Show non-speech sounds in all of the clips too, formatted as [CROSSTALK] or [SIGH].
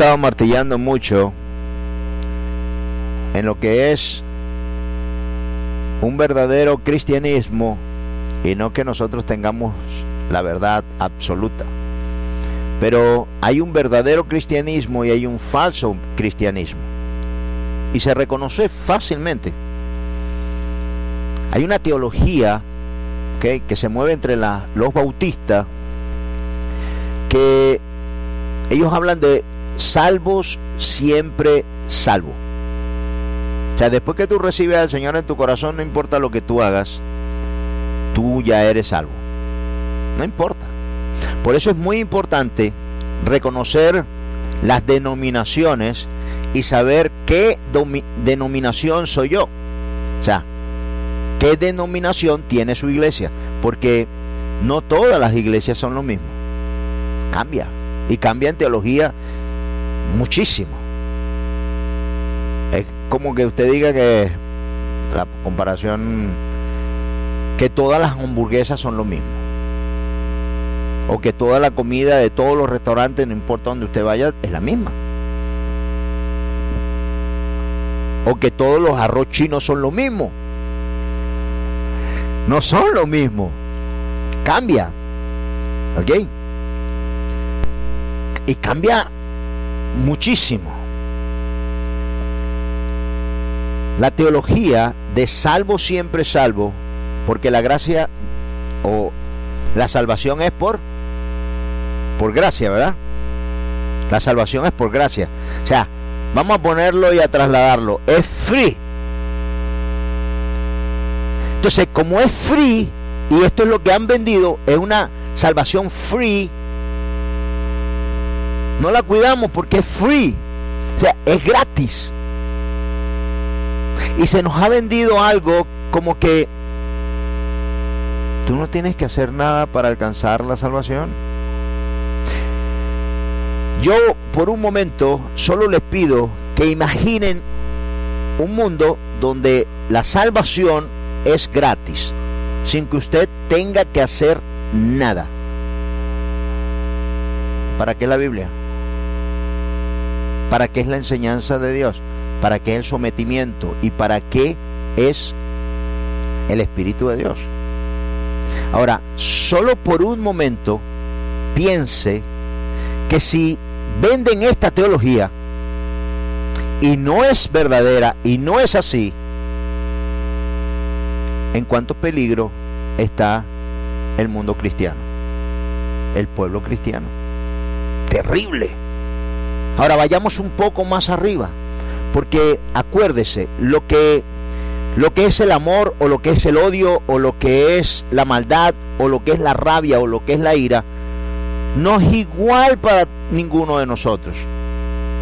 estado martillando mucho en lo que es un verdadero cristianismo y no que nosotros tengamos la verdad absoluta. Pero hay un verdadero cristianismo y hay un falso cristianismo. Y se reconoce fácilmente. Hay una teología que se mueve entre los bautistas que ellos hablan de salvos siempre salvo. O sea, después que tú recibes al Señor en tu corazón, no importa lo que tú hagas, tú ya eres salvo. No importa. Por eso es muy importante reconocer las denominaciones y saber qué denominación soy yo. O sea, qué denominación tiene su iglesia. Porque no todas las iglesias son lo mismo. Cambia. Y cambia en teología muchísimo. Es como que usted diga que la comparación que todas las hamburguesas son lo mismo. O que toda la comida de todos los restaurantes, no importa donde usted vaya, es la misma. O que todos los arroz chinos son lo mismo. No son lo mismo. Cambia. ¿Ok? Y cambia muchísimo. La teología de salvo siempre salvo, porque la gracia o la salvación es por por gracia, ¿verdad? La salvación es por gracia. O sea, vamos a ponerlo y a trasladarlo. Es free. Entonces, como es free, y esto es lo que han vendido, es una salvación free, no la cuidamos porque es free. O sea, es gratis. Y se nos ha vendido algo como que tú no tienes que hacer nada para alcanzar la salvación. Yo por un momento solo les pido que imaginen un mundo donde la salvación es gratis, sin que usted tenga que hacer nada. ¿Para qué la Biblia? ¿Para qué es la enseñanza de Dios? ¿Para qué es el sometimiento? ¿Y para qué es el Espíritu de Dios? Ahora, solo por un momento piense que si venden esta teología y no es verdadera y no es así, en cuánto peligro está el mundo cristiano, el pueblo cristiano. Terrible. Ahora vayamos un poco más arriba, porque acuérdese, lo que lo que es el amor o lo que es el odio o lo que es la maldad o lo que es la rabia o lo que es la ira no es igual para ninguno de nosotros.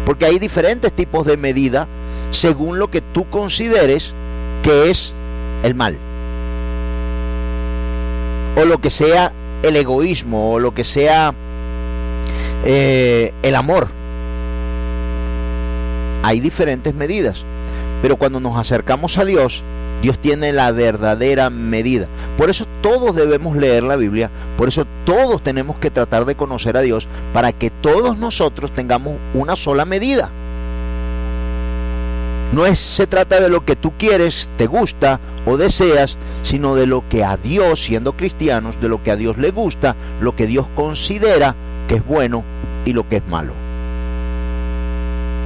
Porque hay diferentes tipos de medida según lo que tú consideres que es el mal. O lo que sea el egoísmo o lo que sea eh, el amor hay diferentes medidas, pero cuando nos acercamos a Dios, Dios tiene la verdadera medida. Por eso todos debemos leer la Biblia, por eso todos tenemos que tratar de conocer a Dios para que todos nosotros tengamos una sola medida. No es, se trata de lo que tú quieres, te gusta o deseas, sino de lo que a Dios, siendo cristianos, de lo que a Dios le gusta, lo que Dios considera que es bueno y lo que es malo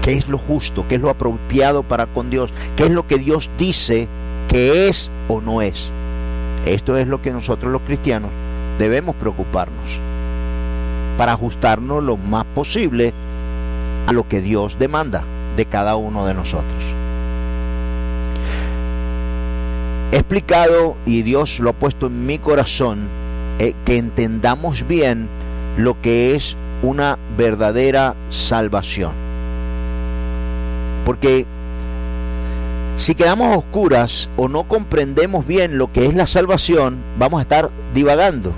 qué es lo justo, qué es lo apropiado para con Dios, qué es lo que Dios dice que es o no es. Esto es lo que nosotros los cristianos debemos preocuparnos para ajustarnos lo más posible a lo que Dios demanda de cada uno de nosotros. He explicado y Dios lo ha puesto en mi corazón eh, que entendamos bien lo que es una verdadera salvación. Porque si quedamos oscuras o no comprendemos bien lo que es la salvación, vamos a estar divagando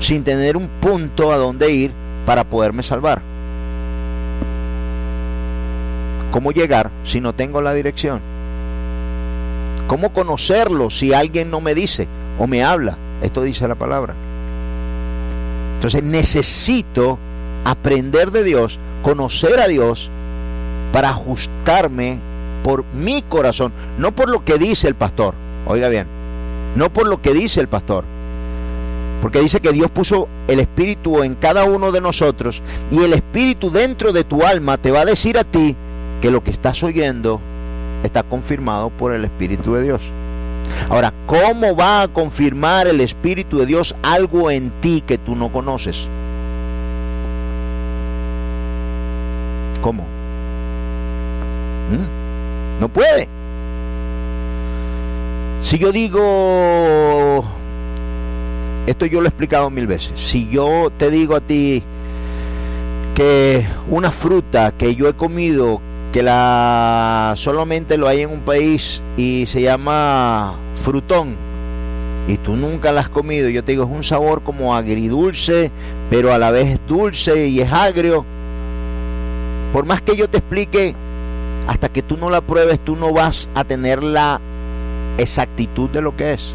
sin tener un punto a donde ir para poderme salvar. ¿Cómo llegar si no tengo la dirección? ¿Cómo conocerlo si alguien no me dice o me habla? Esto dice la palabra. Entonces necesito aprender de Dios, conocer a Dios, para ajustarme por mi corazón, no por lo que dice el pastor. Oiga bien, no por lo que dice el pastor. Porque dice que Dios puso el Espíritu en cada uno de nosotros y el Espíritu dentro de tu alma te va a decir a ti que lo que estás oyendo está confirmado por el Espíritu de Dios. Ahora, ¿cómo va a confirmar el Espíritu de Dios algo en ti que tú no conoces? ¿Cómo? ¿Mm? No puede. Si yo digo, esto yo lo he explicado mil veces, si yo te digo a ti que una fruta que yo he comido, que la solamente lo hay en un país y se llama frutón, y tú nunca la has comido, yo te digo, es un sabor como agridulce, pero a la vez es dulce y es agrio. Por más que yo te explique, hasta que tú no la pruebes, tú no vas a tener la exactitud de lo que es.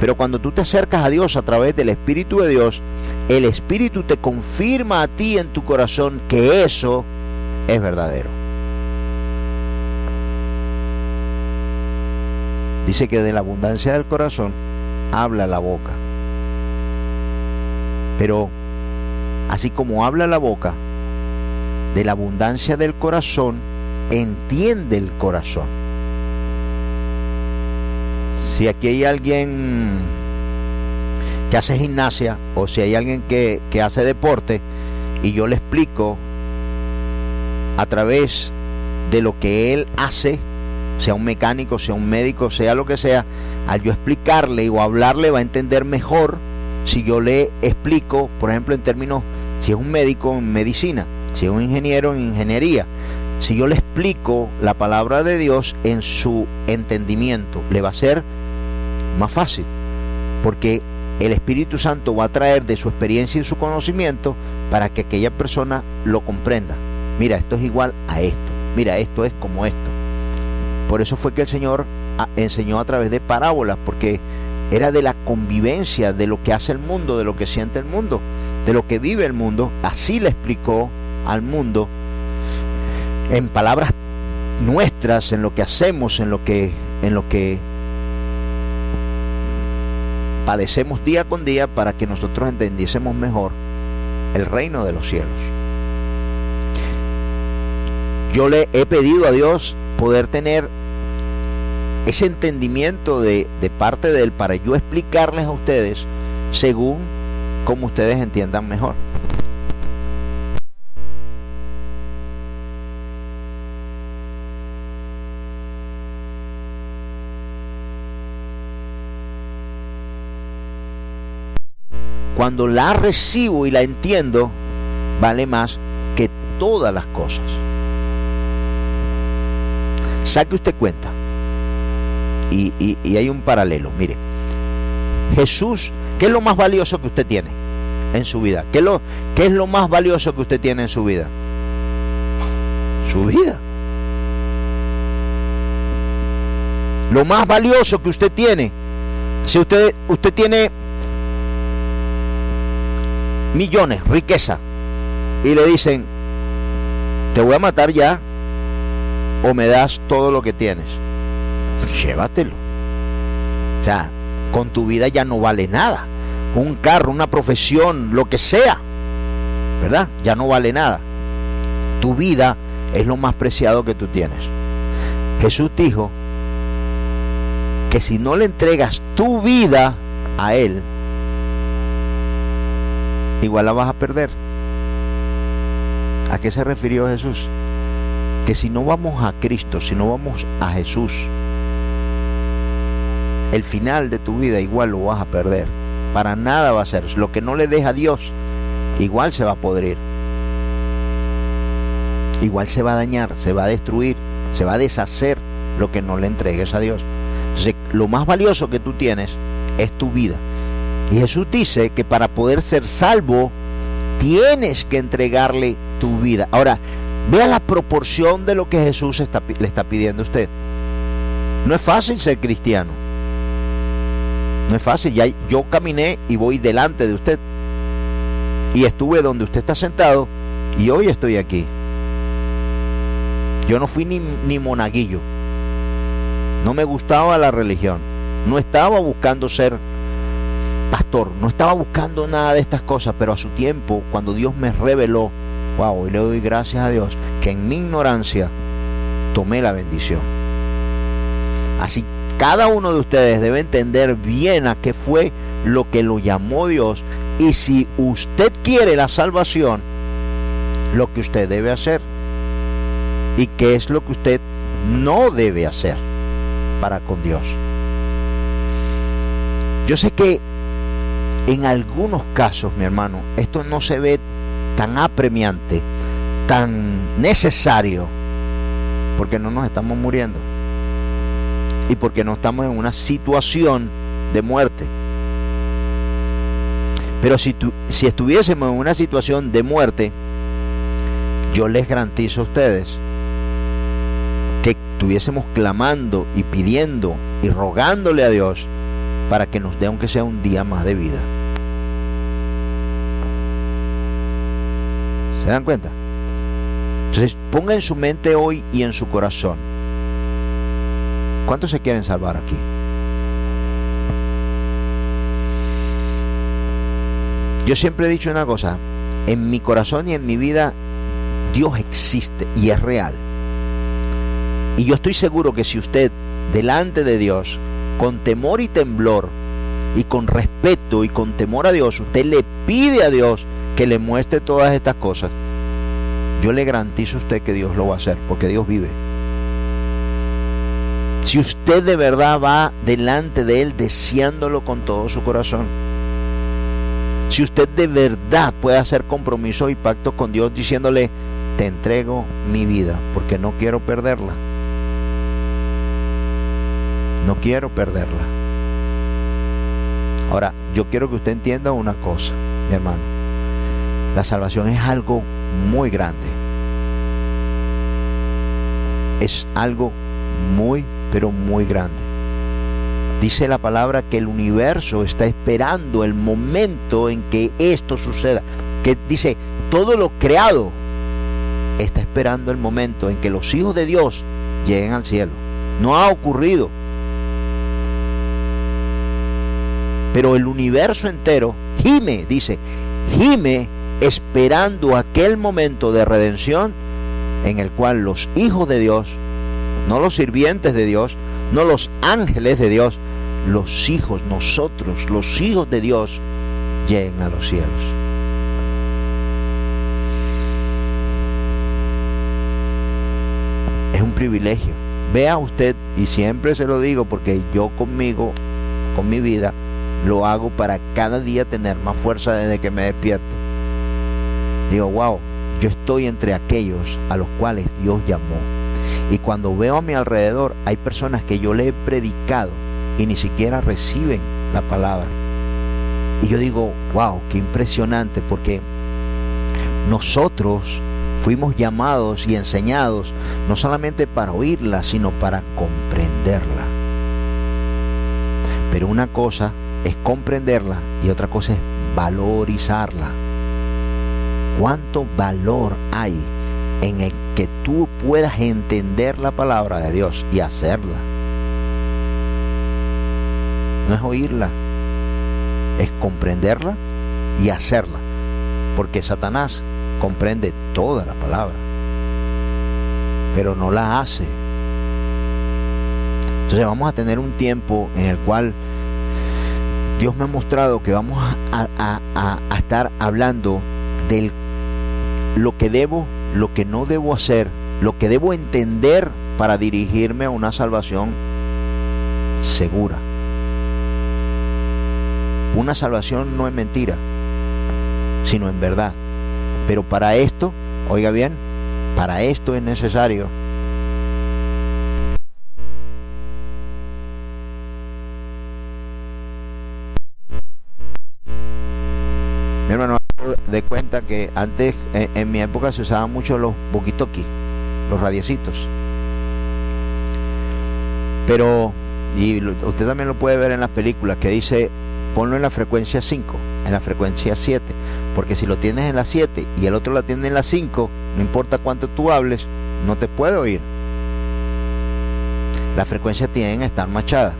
Pero cuando tú te acercas a Dios a través del Espíritu de Dios, el Espíritu te confirma a ti en tu corazón que eso es verdadero. Dice que de la abundancia del corazón habla la boca. Pero así como habla la boca, de la abundancia del corazón entiende el corazón. Si aquí hay alguien que hace gimnasia o si hay alguien que, hace deporte y yo le explico a través de lo que él hace, sea un mecánico, sea un médico, sea lo que sea, al yo explicarle o hablarle va a entender mejor si yo le explico, por ejemplo, en términos, si es un médico en medicina, si es un ingeniero en ingeniería, si yo le explico la palabra de Dios en su entendimiento, le va a ser más fácil, porque el Espíritu Santo va a traer de su experiencia y su conocimiento para que aquella persona lo comprenda. Mira, esto es igual a esto. Mira, esto es como esto. Por eso fue que el Señor enseñó a través de parábolas, porque era de la convivencia, de lo que hace el mundo, de lo que siente el mundo, de lo que vive el mundo. Así le explicó al mundo en palabras nuestras, en lo que hacemos, en lo que, en lo que padecemos día con día para que nosotros entendiésemos mejor el reino de los cielos. Yo le he pedido a Dios poder tener ese entendimiento de, de parte de Él para yo explicarles a ustedes según como ustedes entiendan mejor. Cuando la recibo y la entiendo, vale más que todas las cosas. Saque usted cuenta. Y, hay un paralelo. Mire, Jesús, ¿qué es lo más valioso que usted tiene en su vida? ¿Qué lo, qué es lo más valioso que usted tiene en su vida? Su vida. Lo más valioso que usted tiene. Si usted tiene millones, riqueza, y le dicen, te voy a matar ya o me das todo lo que tienes. Llévatelo. O sea, con tu vida ya no vale nada. Un carro, una profesión, lo que sea, ¿verdad? Ya no vale nada. Tu vida es lo más preciado que tú tienes. Jesús dijo que si no le entregas tu vida a Él, igual la vas a perder. ¿A qué se refirió Jesús? Que si no vamos a Cristo, si no vamos a Jesús, el final de tu vida igual lo vas a perder. Para nada va a ser. Lo que no le deja a Dios, igual se va a podrir. Igual se va a dañar, se va a destruir, se va a deshacer lo que no le entregues a Dios. Entonces, lo más valioso que tú tienes es tu vida. Y Jesús dice que para poder ser salvo, tienes que entregarle tu vida. Ahora, vea la proporción de lo que Jesús le está pidiendo a usted. No es fácil ser cristiano. No es fácil. Ya yo caminé y voy delante de usted. Y estuve donde usted está sentado y hoy estoy aquí. Yo no fui ni, ni monaguillo. No me gustaba la religión. No estaba buscando ser pastor. No estaba buscando nada de estas cosas. Pero a su tiempo, cuando Dios me reveló, wow, y le doy gracias a Dios, que en mi ignorancia tomé la bendición. Así cada uno de ustedes debe entender bien a qué fue lo que lo llamó Dios y si usted quiere la salvación, lo que usted debe hacer y qué es lo que usted no debe hacer para con Dios. Yo sé que en algunos casos, mi hermano, esto no se ve tan apremiante, tan necesario, porque no nos estamos muriendo y porque no estamos en una situación de muerte. Pero si, si estuviésemos en una situación de muerte, yo les garantizo a ustedes que estuviésemos clamando y pidiendo y rogándole a Dios para que nos dé aunque sea un día más de vida. ¿Se dan cuenta? Entonces ponga en su mente hoy y en su corazón. ¿Cuántos se quieren salvar aquí? Yo siempre he dicho una cosa, en mi corazón y en mi vida Dios existe y es real. Y yo estoy seguro que si usted delante de Dios, con temor y temblor, y con respeto y con temor a Dios, usted le pide a Dios que le muestre todas estas cosas, yo le garantizo a usted que Dios lo va a hacer, porque Dios vive. Si usted de verdad va delante de Él deseándolo con todo su corazón, si usted de verdad puede hacer compromiso y pacto con Dios diciéndole, te entrego mi vida porque no quiero perderla. No quiero perderla. Ahora, yo quiero que usted entienda una cosa, mi hermano. La salvación es algo muy grande. Es algo muy, pero muy grande. Dice la palabra que el universo está esperando el momento en que esto suceda. Que dice, todo lo creado está esperando el momento en que los hijos de Dios lleguen al cielo. No ha ocurrido. Pero el universo entero gime, dice, gime esperando aquel momento de redención en el cual los hijos de Dios, no los sirvientes de Dios, no los ángeles de Dios, los hijos, nosotros, los hijos de Dios, lleguen a los cielos. Es un privilegio. Vea usted, y siempre se lo digo porque yo conmigo, con mi vida, lo hago para cada día tener más fuerza desde que me despierto. Digo, wow, yo estoy entre aquellos a los cuales Dios llamó. Y cuando veo a mi alrededor, hay personas que yo le he predicado y ni siquiera reciben la palabra. Y yo digo, wow, qué impresionante, porque nosotros fuimos llamados y enseñados no solamente para oírla, sino para comprenderla. Pero una cosa es comprenderla y otra cosa es valorizarla. ¿Cuánto valor hay en el que tú puedas entender la palabra de Dios y hacerla? no es oírla, es comprenderla y hacerla. Porque Satanás comprende toda la palabra, pero no la hace. Entonces vamos a tener un tiempo en el cual Dios me ha mostrado que vamos a, estar hablando de lo que debo, lo que no debo hacer, lo que debo entender para dirigirme a una salvación segura. Una salvación no es mentira, sino en verdad. Pero para esto, oiga bien, para esto es necesario antes, en, mi época, se usaban mucho los boquitoki, los radiecitos. Pero, y usted también lo puede ver en las películas, que dice ponlo en la frecuencia 5. en la frecuencia 7. Porque si lo tienes en la 7 y el otro la tiene en la 5, no importa cuánto tú hables, no te puede oír. La frecuencia tiene que estar machada.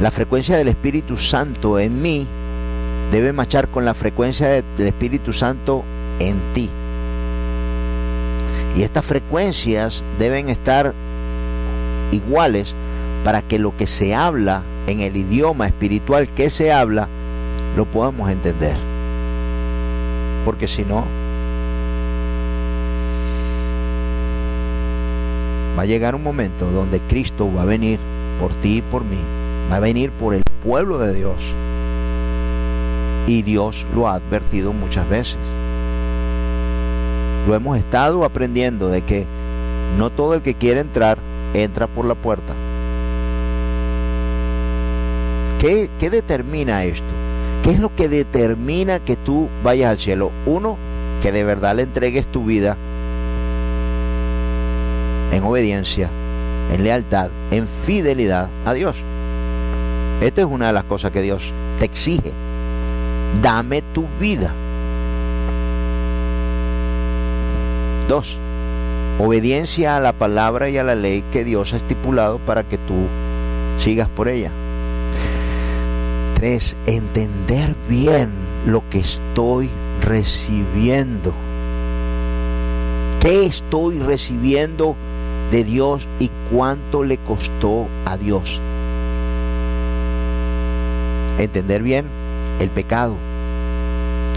La frecuencia del Espíritu Santo en mí debe machar con la frecuencia del Espíritu Santo en ti. Y estas frecuencias deben estar iguales para que lo que se habla en el idioma espiritual que se habla lo podamos entender. Porque si no, va a llegar un momento donde Cristo va a venir por ti y por mí, va a venir por el pueblo de Dios. Y Dios lo ha advertido muchas veces. Lo hemos estado aprendiendo de que no todo el que quiere entrar entra por la puerta. ¿Qué, ¿Qué, determina esto? ¿Qué es lo que determina que tú vayas al cielo? Uno, que de verdad le entregues tu vida en obediencia, en lealtad, en fidelidad a Dios. Esta es una de las cosas que Dios te exige. Dame tu vida. Dos, obediencia a la palabra y a la ley que Dios ha estipulado para que tú sigas por ella. Tres, entender bien lo que estoy recibiendo. ¿Qué estoy recibiendo de Dios y cuánto le costó a Dios? Entender bien el pecado.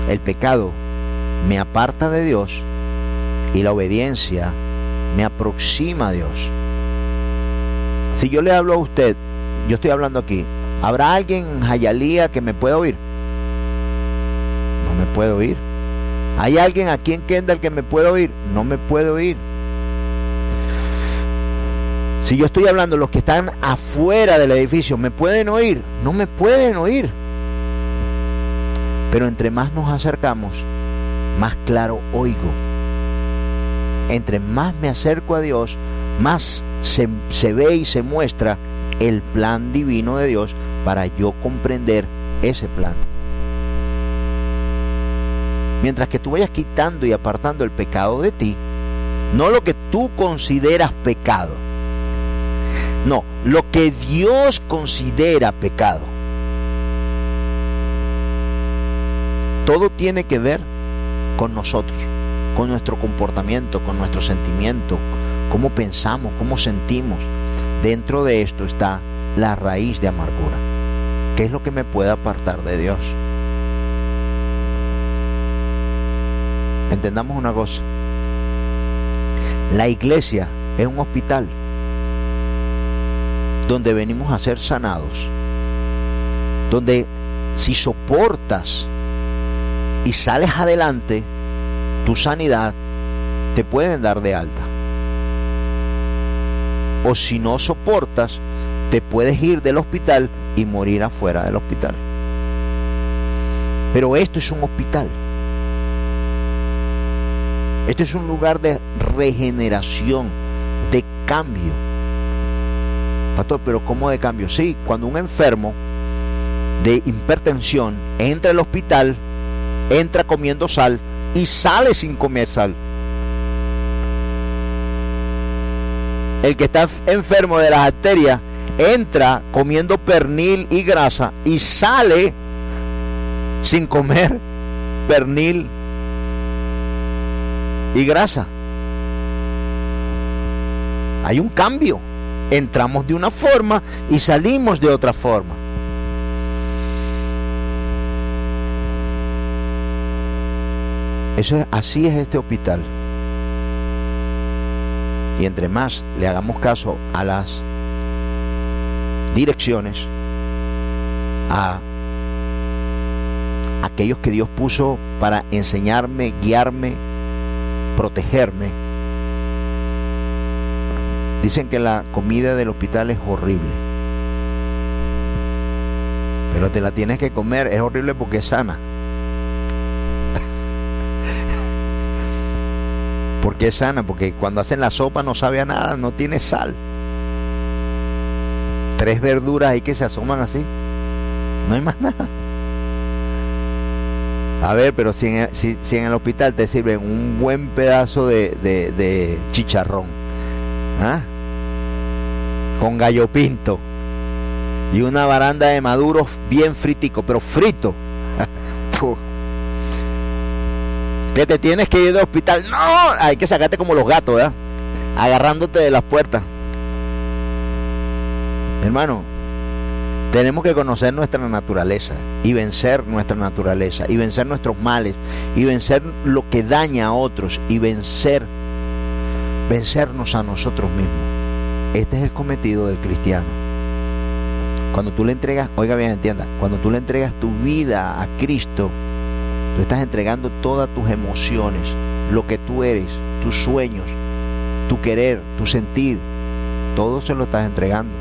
El pecado me aparta de Dios y la obediencia me aproxima a Dios. Si yo le hablo a usted, yo estoy hablando aquí, ¿habrá alguien en Jayalía que me pueda oír? No me puede oír. ¿Hay alguien aquí en Kendall que me pueda oír? No me puede oír. Si yo estoy hablando, los que están afuera del edificio, ¿me pueden oír? No me pueden oír. Pero entre más nos acercamos, más claro oigo entre más me acerco a Dios, más se, ve y se muestra el plan divino de Dios para yo comprender ese plan. Mientras que tú vayas quitando y apartando el pecado de ti, no lo que tú consideras pecado, no, lo que Dios considera pecado. Todo tiene que ver con nosotros con nuestro comportamiento, con nuestro sentimiento, cómo pensamos, cómo sentimos. Dentro de esto está la raíz de amargura. ¿Qué es lo que me puede apartar de Dios? Entendamos una cosa. La iglesia es un hospital donde venimos a ser sanados. Donde si soportas y sales adelante, tu sanidad, te pueden dar de alta. O si no soportas, te puedes ir del hospital y morir afuera del hospital. Pero esto es un hospital. Este es un lugar de regeneración, de cambio. Pastor, pero ¿cómo de cambio? Sí, cuando un enfermo de hipertensión entra al hospital, entra comiendo sal, y sale sin comer sal. El que está enfermo de las arterias entra comiendo pernil y grasa y sale sin comer pernil y grasa. Hay un cambio. Entramos de una forma y salimos de otra forma. Eso así es este hospital. Y entre más le hagamos caso a las direcciones, a aquellos que Dios puso para enseñarme, guiarme, protegerme. Dicen que la comida del hospital es horrible. Pero te la tienes que comer, es horrible porque es sana. Porque es sana, porque cuando hacen la sopa no sabe a nada, no tiene sal. Tres verduras ahí que se asoman así, no hay más [LAUGHS] nada. A ver, pero si en, el hospital te sirven un buen pedazo de, de, chicharrón, ¿ah? con gallo pinto y una baranda de maduros bien fritico, pero frito. [LAUGHS] que te tienes que ir de hospital. No, hay que sacarte como los gatos, ¿verdad? Agarrándote de las puertas. Hermano, tenemos que conocer nuestra naturaleza y vencer nuestra naturaleza y vencer nuestros males y vencer lo que daña a otros y vencer vencernos a nosotros mismos. Este es el cometido del cristiano. Cuando tú le entregas, oiga bien, entienda, cuando tú le entregas tu vida a Cristo, tú estás entregando todas tus emociones, lo que tú eres, tus sueños, tu querer, tu sentir, todo se lo estás entregando.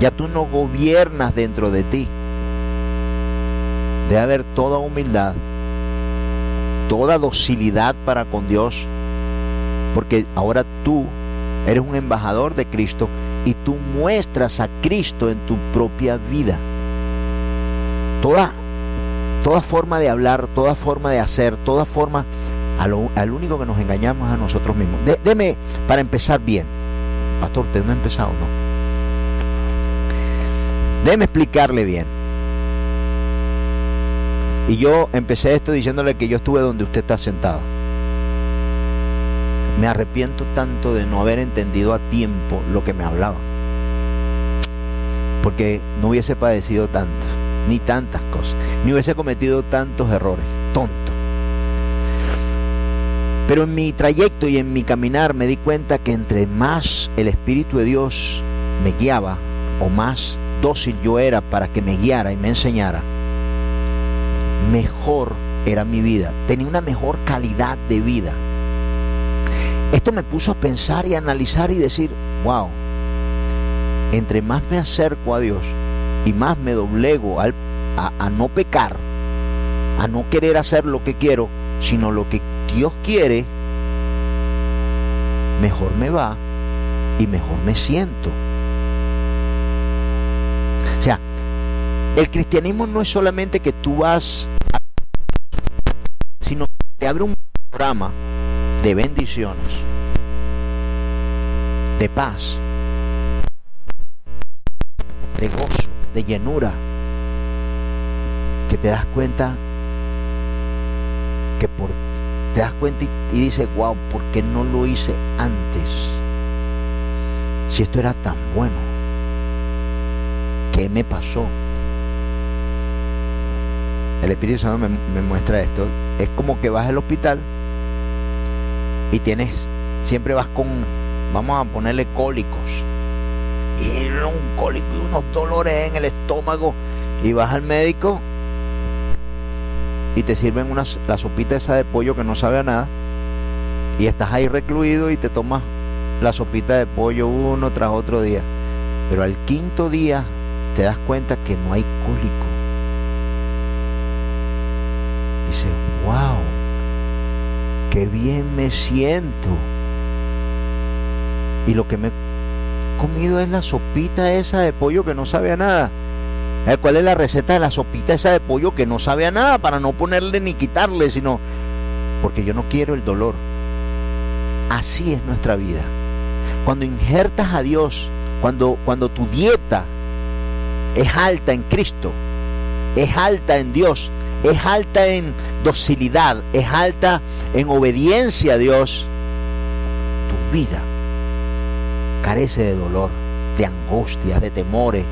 Ya tú no gobiernas dentro de ti. Debe haber toda humildad, toda docilidad para con Dios, porque ahora tú eres un embajador de Cristo y tú muestras a Cristo en tu propia vida. Toda, toda forma de hablar, toda forma de hacer, toda forma, al, único que nos engañamos a nosotros mismos. deme, para empezar bien, pastor, usted no ha empezado, ¿no? Déjeme explicarle bien. Y yo empecé esto diciéndole que yo estuve donde usted está sentado. Me arrepiento tanto de no haber entendido a tiempo lo que me hablaba. Porque no hubiese padecido tanto, ni tantas cosas, ni hubiese cometido tantos errores, tonto. Pero en mi trayecto y en mi caminar me di cuenta que entre más el Espíritu de Dios me guiaba, o más dócil yo era para que me guiara y me enseñara, mejor era mi vida, tenía una mejor calidad de vida. Esto me puso a pensar y analizar y decir, wow, entre más me acerco a Dios y más me doblego a, a no pecar, a no querer hacer lo que quiero, sino lo que Dios quiere, mejor me va y mejor me siento. El cristianismo no es solamente que tú vas, sino que te abre un programa de bendiciones, de paz, de gozo, de llenura, que te das cuenta que por te das cuenta y, y dices, wow, ¿por qué no lo hice antes? Si esto era tan bueno, ¿qué me pasó? el Espíritu Santo me, muestra esto, es como que vas al hospital y tienes, siempre vas con, vamos a ponerle cólicos, y un cólico y unos dolores en el estómago, y vas al médico y te sirven una, la sopita esa de pollo que no sabe a nada, y estás ahí recluido y te tomas la sopita de pollo uno tras otro día. Pero al quinto día te das cuenta que no hay cólico wow, qué bien me siento. Y lo que me comido es la sopita esa de pollo que no sabe a nada. Eh, ¿Cuál es la receta de la sopita esa de pollo que no sabe a nada? Para no ponerle ni quitarle, sino porque yo no quiero el dolor. Así es nuestra vida. Cuando injertas a Dios, cuando, cuando tu dieta es alta en Cristo, es alta en Dios, es alta en docilidad, es alta en obediencia a Dios, tu vida carece de dolor, de angustia, de temores,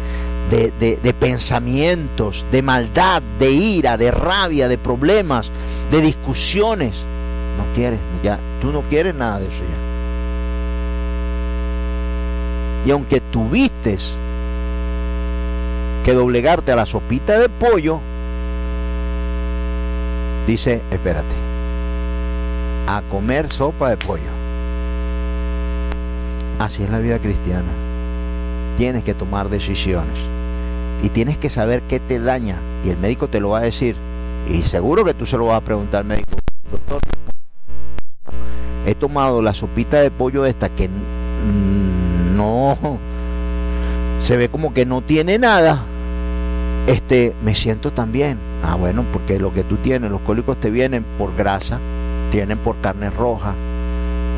de, pensamientos, de maldad, de ira, de rabia, de problemas, de discusiones. No quieres, ya, tú no quieres nada de eso ya. Y aunque tuviste que doblegarte a la sopita de pollo, dice, espérate, a comer sopa de pollo. Así es la vida cristiana. Tienes que tomar decisiones. Y tienes que saber qué te daña. Y el médico te lo va a decir. Y seguro que tú se lo vas a preguntar al médico, doctor, he tomado la sopita de pollo esta que no se ve como que no tiene nada, este, me siento tan bien. Ah, bueno, porque lo que tú tienes, los cólicos te vienen por grasa, te vienen por carne roja,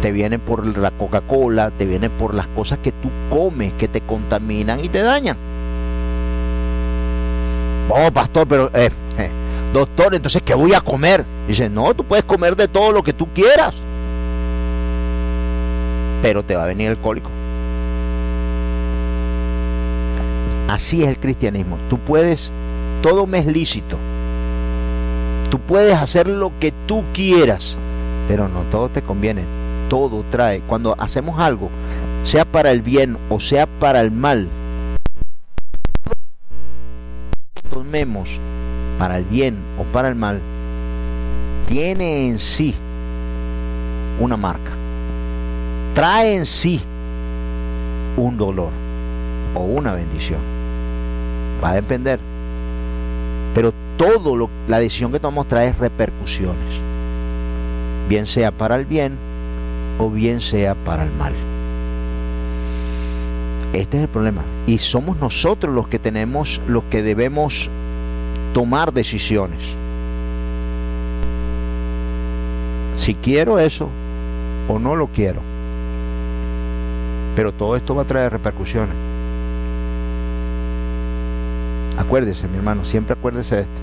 te vienen por la Coca-Cola, te vienen por las cosas que tú comes, que te contaminan y te dañan. Oh, pastor, pero, eh, eh, doctor, entonces, ¿qué voy a comer? Dice, no, tú puedes comer de todo lo que tú quieras, pero te va a venir el cólico. Así es el cristianismo. Tú puedes, todo me es lícito. Tú puedes hacer lo que tú quieras, pero no todo te conviene. Todo trae. Cuando hacemos algo, sea para el bien o sea para el mal, tomemos para el bien o para el mal, tiene en sí una marca. Trae en sí un dolor o una bendición. Va a depender. Pero todo lo, la decisión que tomamos trae repercusiones. Bien sea para el bien o bien sea para el mal. Este es el problema. Y somos nosotros los que tenemos, los que debemos tomar decisiones. Si quiero eso o no lo quiero. Pero todo esto va a traer repercusiones. Acuérdese, mi hermano, siempre acuérdese de esto.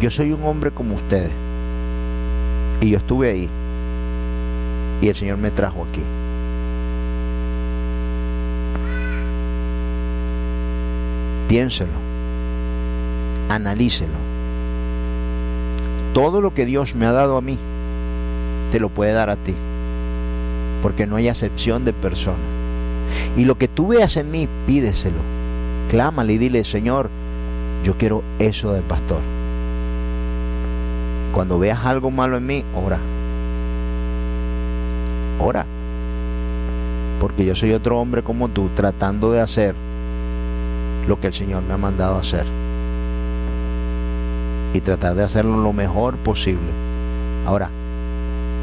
Yo soy un hombre como ustedes. Y yo estuve ahí. Y el Señor me trajo aquí. Piénselo. Analícelo. Todo lo que Dios me ha dado a mí, te lo puede dar a ti. Porque no hay acepción de persona. Y lo que tú veas en mí, pídeselo. Clámale y dile, Señor, yo quiero eso del pastor. Cuando veas algo malo en mí, ora. Ora. Porque yo soy otro hombre como tú, tratando de hacer lo que el Señor me ha mandado hacer. Y tratar de hacerlo lo mejor posible. Ahora,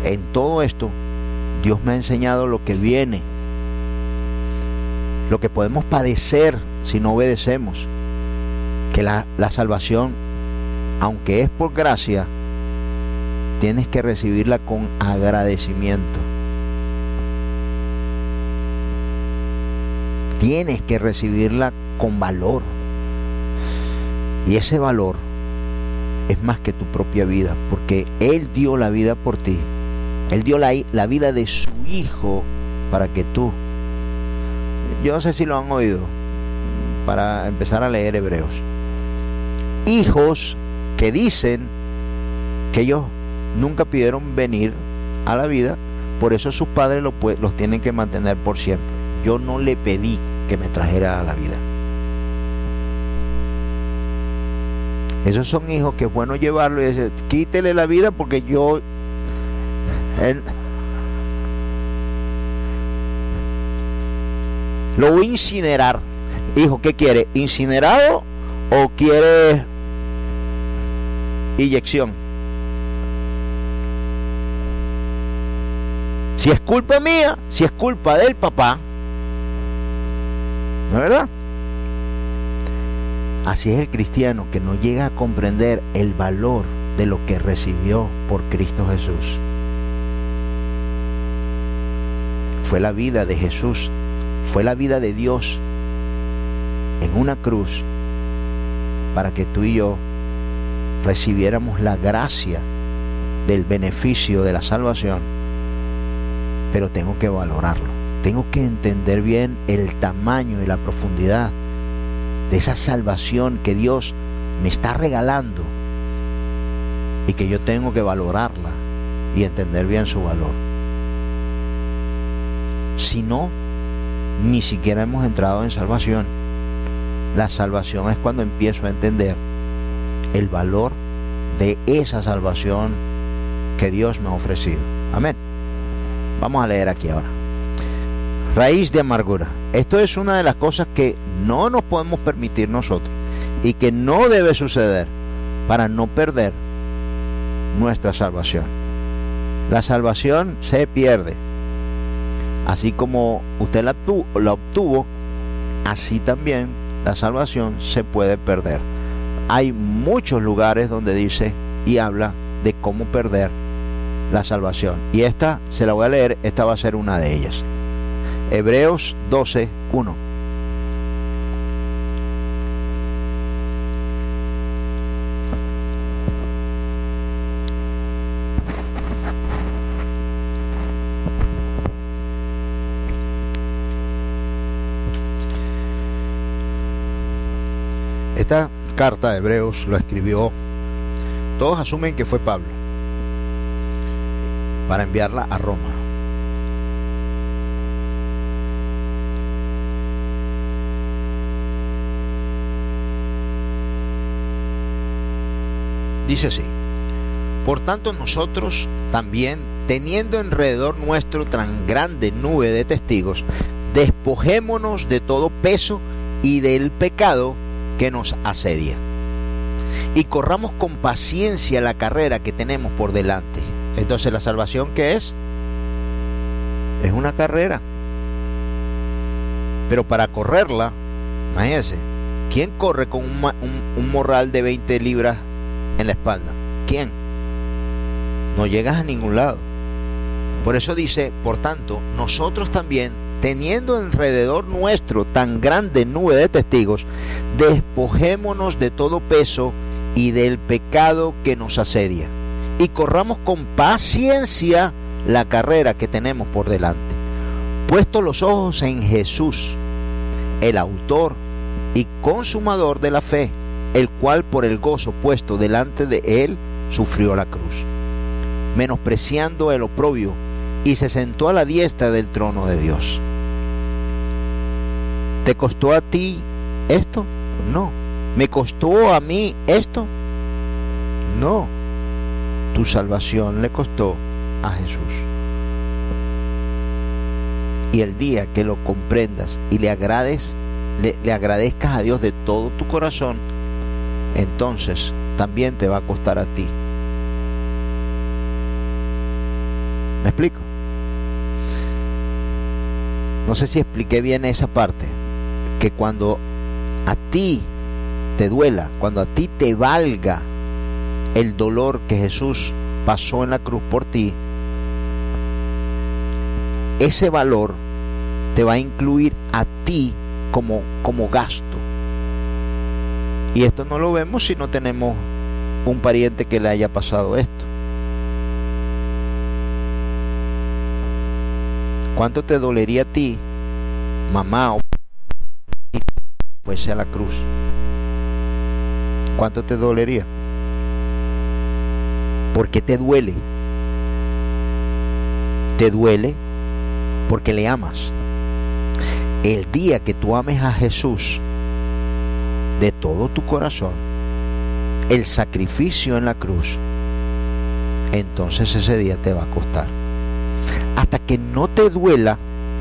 en todo esto, Dios me ha enseñado lo que viene. Lo que podemos padecer si no obedecemos que la, salvación, aunque es por gracia, tienes que recibirla con agradecimiento. Tienes que recibirla con valor. Y ese valor es más que tu propia vida, porque Él dio la vida por ti. Él dio la, la vida de su Hijo para que tú... Yo no sé si lo han oído, para empezar a leer Hebreos hijos que dicen que ellos nunca pidieron venir a la vida, por eso sus padres los, los tienen que mantener por siempre. Yo no le pedí que me trajera a la vida. Esos son hijos que es bueno llevarlo y decir, quítele la vida porque yo... lo voy a incinerar. Hijo, ¿qué quiere? ¿Incinerado o quiere inyección. Si es culpa mía, si es culpa del papá, ¿no es verdad? Así es el cristiano que no llega a comprender el valor de lo que recibió por Cristo Jesús. Fue la vida de Jesús, fue la vida de Dios en una cruz para que tú y yo recibiéramos la gracia del beneficio de la salvación, pero tengo que valorarlo. Tengo que entender bien el tamaño y la profundidad de esa salvación que Dios me está regalando y que yo tengo que valorarla y entender bien su valor. Si no, ni siquiera hemos entrado en salvación. La salvación es cuando empiezo a entender el valor de esa salvación que Dios me ha ofrecido. Amén. Vamos a leer aquí ahora. Raíz de amargura. Esto es una de las cosas que no nos podemos permitir nosotros y que no debe suceder para no perder nuestra salvación. La salvación se pierde. Así como usted la la obtuvo así también la salvación se puede perder. hay muchos lugares donde dice y habla de cómo perder la salvación. Y esta se la voy a leer, esta va a ser una de ellas. Hebreos 12, 1. Esta carta de Hebreos lo escribió, todos asumen que fue Pablo, para enviarla a Roma. Dice así, por tanto nosotros también, teniendo alrededor nuestro tan grande nube de testigos, despojémonos de todo peso y del pecado que nos asedia. Y corramos con paciencia la carrera que tenemos por delante. Entonces la salvación ¿qué es? Es una carrera. Pero para correrla, imagínense, ¿quién corre con un, un morral de 20 libras en la espalda? ¿Quién? No llegas a ningún lado. Por eso dice, por tanto, nosotros también teniendo alrededor nuestro tan grande nube de testigos, despojémonos de todo peso y del pecado que nos asedia, y corramos con paciencia la carrera que tenemos por delante, puesto los ojos en Jesús, el autor y consumador de la fe, el cual por el gozo puesto delante de él sufrió la cruz, menospreciando el oprobio, y se sentó a la diestra del trono de Dios. ¿Te costó a ti esto? No. ¿Me costó a mí esto? No. Tu salvación le costó a Jesús. Y el día que lo comprendas y le agrades, le, le agradezcas a Dios de todo tu corazón, entonces también te va a costar a ti. ¿Me explico? No sé si expliqué bien esa parte que cuando a ti te duela, cuando a ti te valga el dolor que Jesús pasó en la cruz por ti, ese valor te va a incluir a ti como, como gasto. Y esto no lo vemos si no tenemos un pariente que le haya pasado esto. ¿Cuánto te dolería a ti, mamá o fuese a la cruz, ¿cuánto te dolería? ¿Por qué te duele? Te duele porque le amas. El día que tú ames a Jesús de todo tu corazón, el sacrificio en la cruz, entonces ese día te va a costar. Hasta que no te duela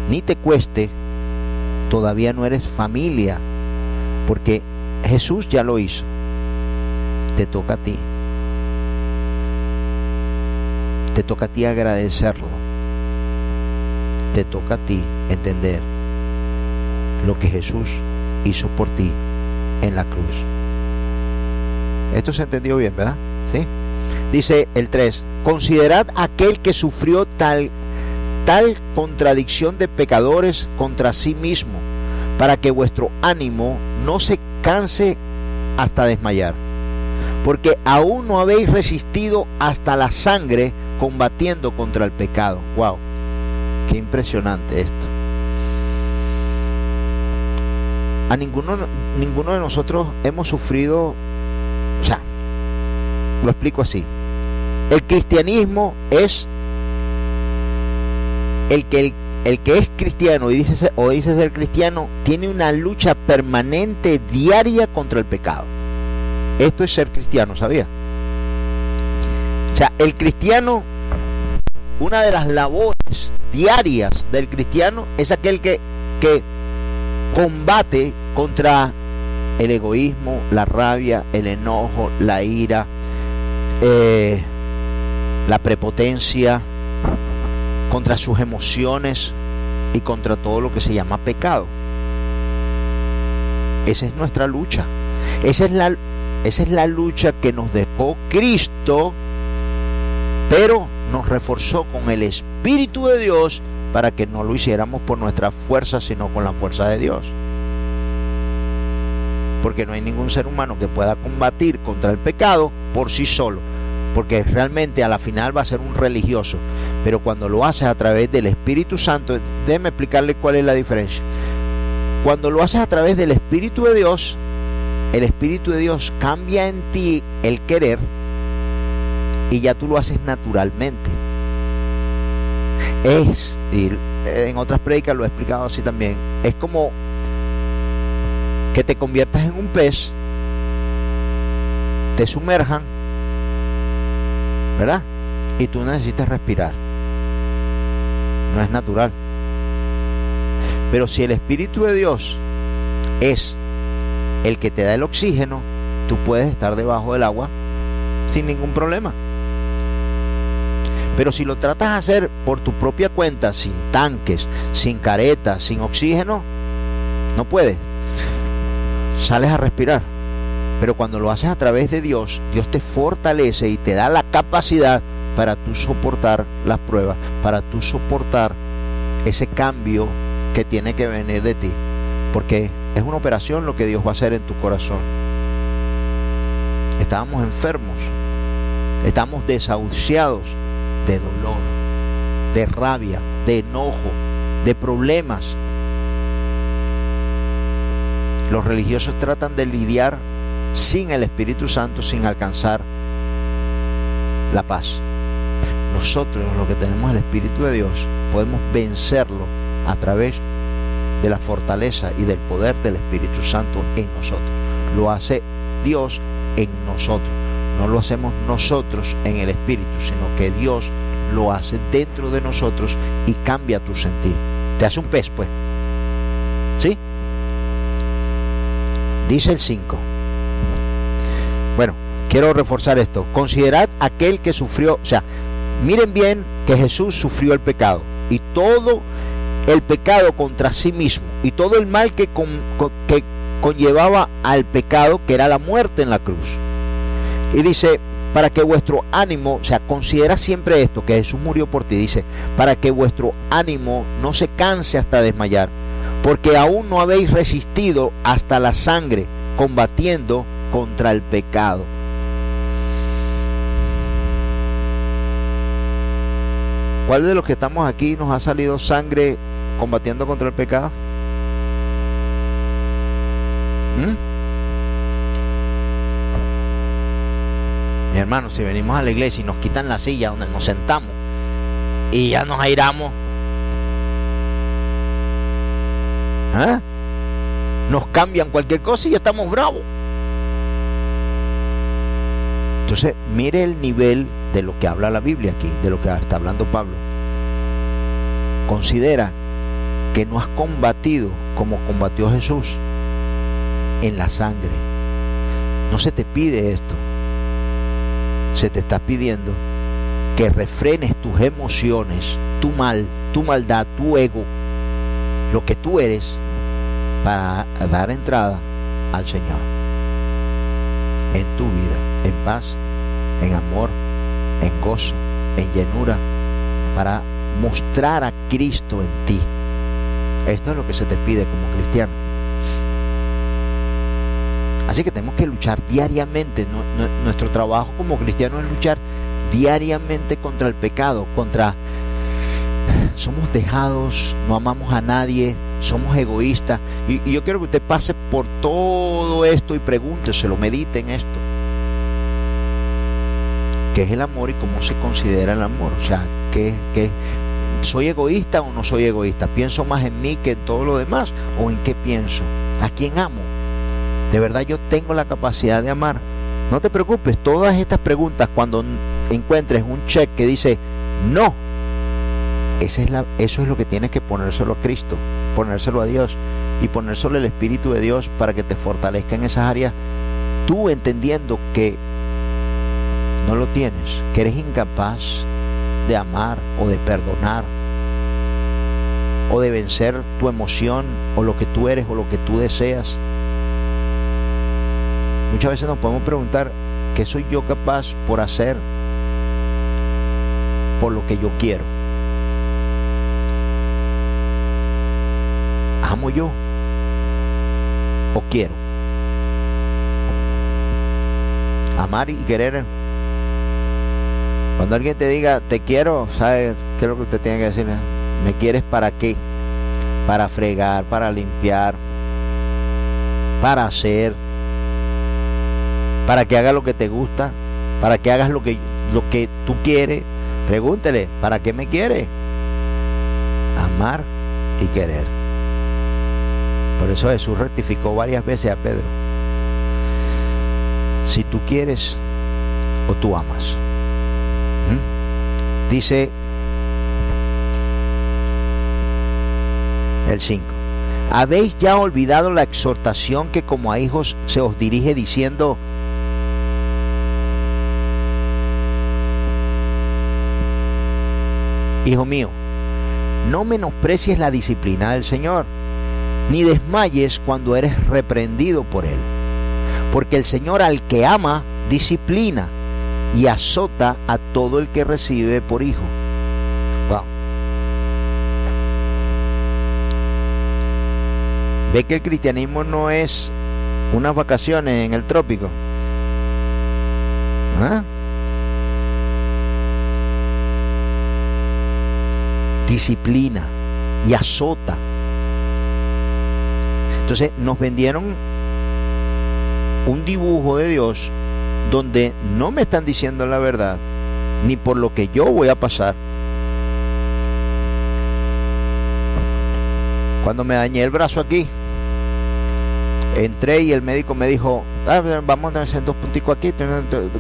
ni te cueste, todavía no eres familia porque Jesús ya lo hizo. Te toca a ti. Te toca a ti agradecerlo. Te toca a ti entender lo que Jesús hizo por ti en la cruz. Esto se entendió bien, ¿verdad? ¿Sí? Dice el 3, considerad aquel que sufrió tal, tal contradicción de pecadores contra sí mismo para que vuestro ánimo no se canse hasta desmayar. Porque aún no habéis resistido hasta la sangre combatiendo contra el pecado. ¡Wow! Qué impresionante esto. A ninguno, ninguno de nosotros hemos sufrido, ya, lo explico así. El cristianismo es el que el el que es cristiano y dice, o dice ser cristiano tiene una lucha permanente diaria contra el pecado. Esto es ser cristiano, ¿sabía? O sea, el cristiano, una de las labores diarias del cristiano es aquel que, que combate contra el egoísmo, la rabia, el enojo, la ira, eh, la prepotencia, contra sus emociones y contra todo lo que se llama pecado. Esa es nuestra lucha. Esa es la, Esa es la lucha que nos dejó Cristo, pero nos reforzó con el Espíritu de Dios para que no lo hiciéramos por nuestra fuerza, sino con la fuerza de Dios. Porque no hay ningún ser humano que pueda combatir contra el pecado por sí solo. Porque realmente a la final va a ser un religioso. Pero cuando lo haces a través del Espíritu Santo, déjeme explicarle cuál es la diferencia. Cuando lo haces a través del Espíritu de Dios, el Espíritu de Dios cambia en ti el querer y ya tú lo haces naturalmente. Es, en otras predicas lo he explicado así también, es como que te conviertas en un pez, te sumerjan, ¿verdad? Y tú necesitas respirar. No es natural. Pero si el Espíritu de Dios es el que te da el oxígeno, tú puedes estar debajo del agua sin ningún problema. Pero si lo tratas de hacer por tu propia cuenta, sin tanques, sin caretas, sin oxígeno, no puedes. Sales a respirar. Pero cuando lo haces a través de Dios, Dios te fortalece y te da la capacidad para tú soportar las pruebas, para tú soportar ese cambio que tiene que venir de ti. Porque es una operación lo que Dios va a hacer en tu corazón. Estábamos enfermos, estamos desahuciados de dolor, de rabia, de enojo, de problemas. Los religiosos tratan de lidiar sin el Espíritu Santo, sin alcanzar la paz. Nosotros, los que tenemos el Espíritu de Dios, podemos vencerlo a través de la fortaleza y del poder del Espíritu Santo en nosotros. Lo hace Dios en nosotros. No lo hacemos nosotros en el Espíritu, sino que Dios lo hace dentro de nosotros y cambia tu sentir. Te hace un pez, pues. ¿Sí? Dice el 5. Bueno, quiero reforzar esto. Considerad aquel que sufrió, o sea, miren bien que Jesús sufrió el pecado y todo el pecado contra sí mismo y todo el mal que, que conllevaba al pecado, que era la muerte en la cruz. Y dice, para que vuestro ánimo, o sea, considera siempre esto, que Jesús murió por ti, dice, para que vuestro ánimo no se canse hasta desmayar, porque aún no habéis resistido hasta la sangre, combatiendo contra el pecado. ¿Cuál de los que estamos aquí nos ha salido sangre combatiendo contra el pecado? ¿Mm? Mi hermano, si venimos a la iglesia y nos quitan la silla donde nos sentamos y ya nos airamos, ¿eh? nos cambian cualquier cosa y ya estamos bravos. Entonces, mire el nivel de lo que habla la Biblia aquí, de lo que está hablando Pablo. Considera que no has combatido como combatió Jesús en la sangre. No se te pide esto. Se te está pidiendo que refrenes tus emociones, tu mal, tu maldad, tu ego, lo que tú eres, para dar entrada al Señor. En tu vida, en paz, en amor, en gozo, en llenura, para mostrar a Cristo en ti. Esto es lo que se te pide como cristiano. Así que tenemos que luchar diariamente. Nuestro trabajo como cristiano es luchar diariamente contra el pecado, contra... Somos dejados, no amamos a nadie, somos egoístas. Y, yo quiero que usted pase por todo esto y pregúnteselo, medite en esto. ¿Qué es el amor y cómo se considera el amor? O sea, ¿qué, qué, ¿Soy egoísta o no soy egoísta? ¿Pienso más en mí que en todo lo demás? ¿O en qué pienso? ¿A quién amo? ¿De verdad yo tengo la capacidad de amar? No te preocupes, todas estas preguntas cuando encuentres un check que dice no, esa es la, eso es lo que tienes que ponérselo a Cristo, ponérselo a Dios y ponérselo al Espíritu de Dios para que te fortalezca en esas áreas, tú entendiendo que no lo tienes, que eres incapaz de amar o de perdonar o de vencer tu emoción o lo que tú eres o lo que tú deseas. Muchas veces nos podemos preguntar, ¿qué soy yo capaz por hacer por lo que yo quiero? ¿Amo yo o quiero? Amar y querer. Cuando alguien te diga, te quiero, ¿sabes qué es lo que usted tiene que decir? ¿Me quieres para qué? Para fregar, para limpiar, para hacer, para que hagas lo que te gusta, para que hagas lo que, lo que tú quieres. Pregúntele, ¿para qué me quiere? Amar y querer. Por eso Jesús rectificó varias veces a Pedro. Si tú quieres o tú amas. ¿Mm? Dice el 5. ¿Habéis ya olvidado la exhortación que como a hijos se os dirige diciendo, Hijo mío, no menosprecies la disciplina del Señor, ni desmayes cuando eres reprendido por Él, porque el Señor al que ama, disciplina y azota a todo el que recibe por hijo. Ve que el cristianismo no es unas vacaciones en el trópico. ¿Ah? disciplina y azota. Entonces nos vendieron un dibujo de Dios donde no me están diciendo la verdad, ni por lo que yo voy a pasar. Cuando me dañé el brazo aquí, entré y el médico me dijo, ah, vamos a hacer dos punticos aquí,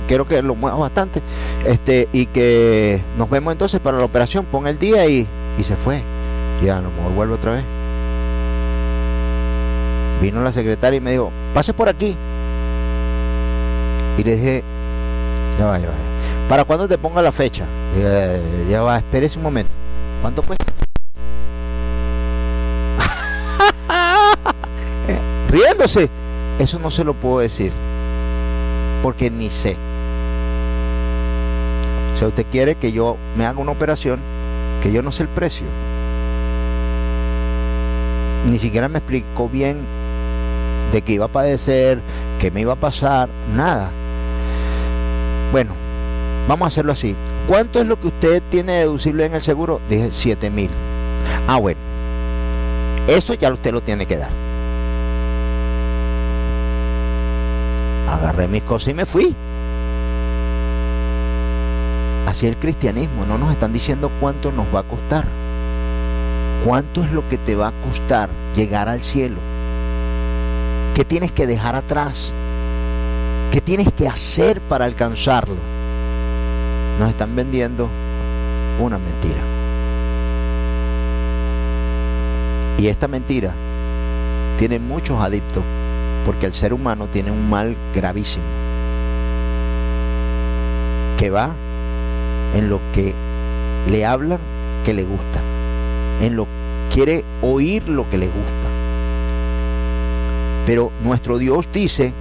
quiero que lo mueva bastante, este, y que nos vemos entonces para la operación, pon el día y se fue. Y a lo mejor vuelve otra vez. Vino la secretaria y me dijo, pase por aquí. Y le dije, ya va, ya va. ¿Para cuándo te ponga la fecha? ya va, espérese un momento. ¿Cuánto cuesta? [LAUGHS] Riéndose. Eso no se lo puedo decir. Porque ni sé. O sea, usted quiere que yo me haga una operación que yo no sé el precio. Ni siquiera me explicó bien de qué iba a padecer, qué me iba a pasar, nada. Bueno, vamos a hacerlo así. ¿Cuánto es lo que usted tiene deducible en el seguro? Dije 7 mil. Ah, bueno. Eso ya usted lo tiene que dar. Agarré mis cosas y me fui. Así el cristianismo, no nos están diciendo cuánto nos va a costar. ¿Cuánto es lo que te va a costar llegar al cielo? ¿Qué tienes que dejar atrás? ¿Qué tienes que hacer para alcanzarlo? Nos están vendiendo una mentira. Y esta mentira tiene muchos adictos porque el ser humano tiene un mal gravísimo que va en lo que le hablan que le gusta, en lo quiere oír lo que le gusta. Pero nuestro Dios dice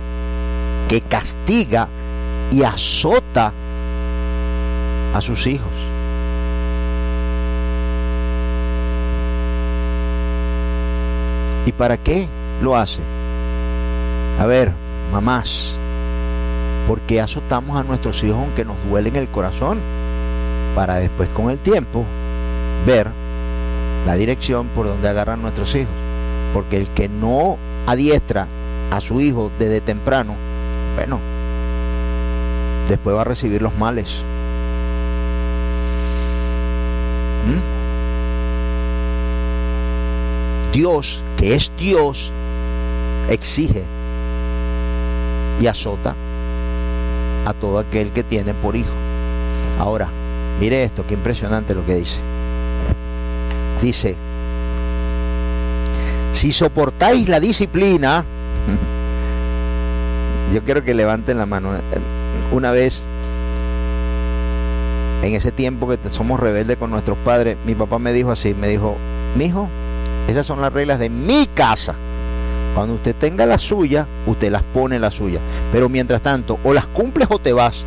que castiga y azota a sus hijos. ¿Y para qué lo hace? A ver, mamás, porque azotamos a nuestros hijos aunque nos duele en el corazón? para después con el tiempo ver la dirección por donde agarran nuestros hijos. Porque el que no adiestra a su hijo desde temprano, bueno, después va a recibir los males. ¿Mm? Dios, que es Dios, exige y azota a todo aquel que tiene por hijo. Ahora, Mire esto, qué impresionante lo que dice. Dice, si soportáis la disciplina, [LAUGHS] yo quiero que levanten la mano. Una vez, en ese tiempo que somos rebeldes con nuestros padres, mi papá me dijo así, me dijo, mi hijo, esas son las reglas de mi casa. Cuando usted tenga la suya, usted las pone la suya. Pero mientras tanto, o las cumples o te vas.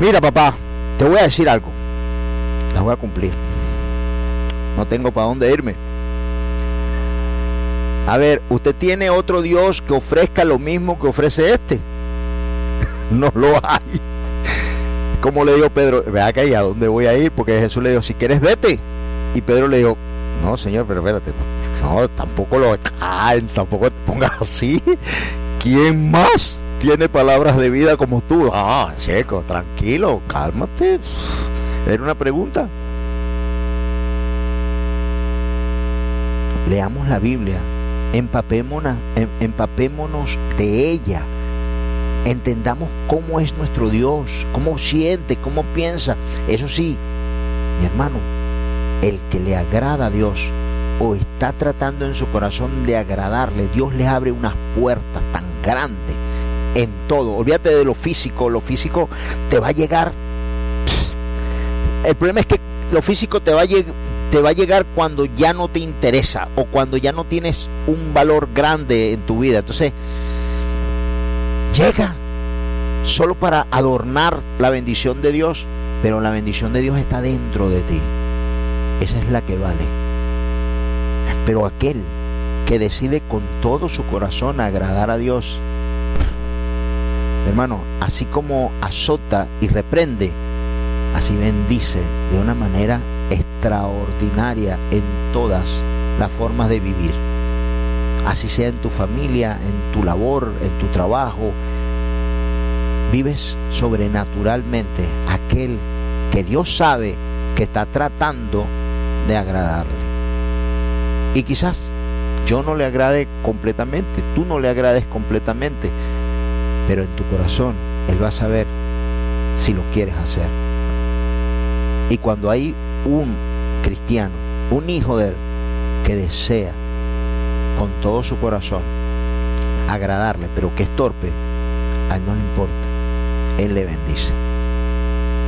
Mira, papá, te voy a decir algo. Las voy a cumplir. No tengo para dónde irme. A ver, ¿usted tiene otro Dios que ofrezca lo mismo que ofrece este? [LAUGHS] no lo hay. Como le dijo Pedro, vea que a dónde voy a ir, porque Jesús le dijo, si quieres vete. Y Pedro le dijo, no, señor, pero espérate, no, tampoco lo tampoco te pongas así. ¿Quién más tiene palabras de vida como tú? Ah, checo, tranquilo, cálmate. Era una pregunta. Leamos la Biblia, empapémonos, em, empapémonos de ella entendamos cómo es nuestro Dios, cómo siente, cómo piensa. Eso sí, mi hermano, el que le agrada a Dios o está tratando en su corazón de agradarle, Dios le abre unas puertas tan grandes en todo. Olvídate de lo físico, lo físico te va a llegar. El problema es que lo físico te va a, te va a llegar cuando ya no te interesa o cuando ya no tienes un valor grande en tu vida. Entonces, llega solo para adornar la bendición de Dios, pero la bendición de Dios está dentro de ti. Esa es la que vale. Pero aquel que decide con todo su corazón agradar a Dios, hermano, así como azota y reprende, así bendice de una manera extraordinaria en todas las formas de vivir así sea en tu familia, en tu labor, en tu trabajo, vives sobrenaturalmente aquel que Dios sabe que está tratando de agradarle. Y quizás yo no le agrade completamente, tú no le agrades completamente, pero en tu corazón Él va a saber si lo quieres hacer. Y cuando hay un cristiano, un hijo de Él, que desea con todo su corazón agradarle, pero que es torpe, a él no le importa. Él le bendice.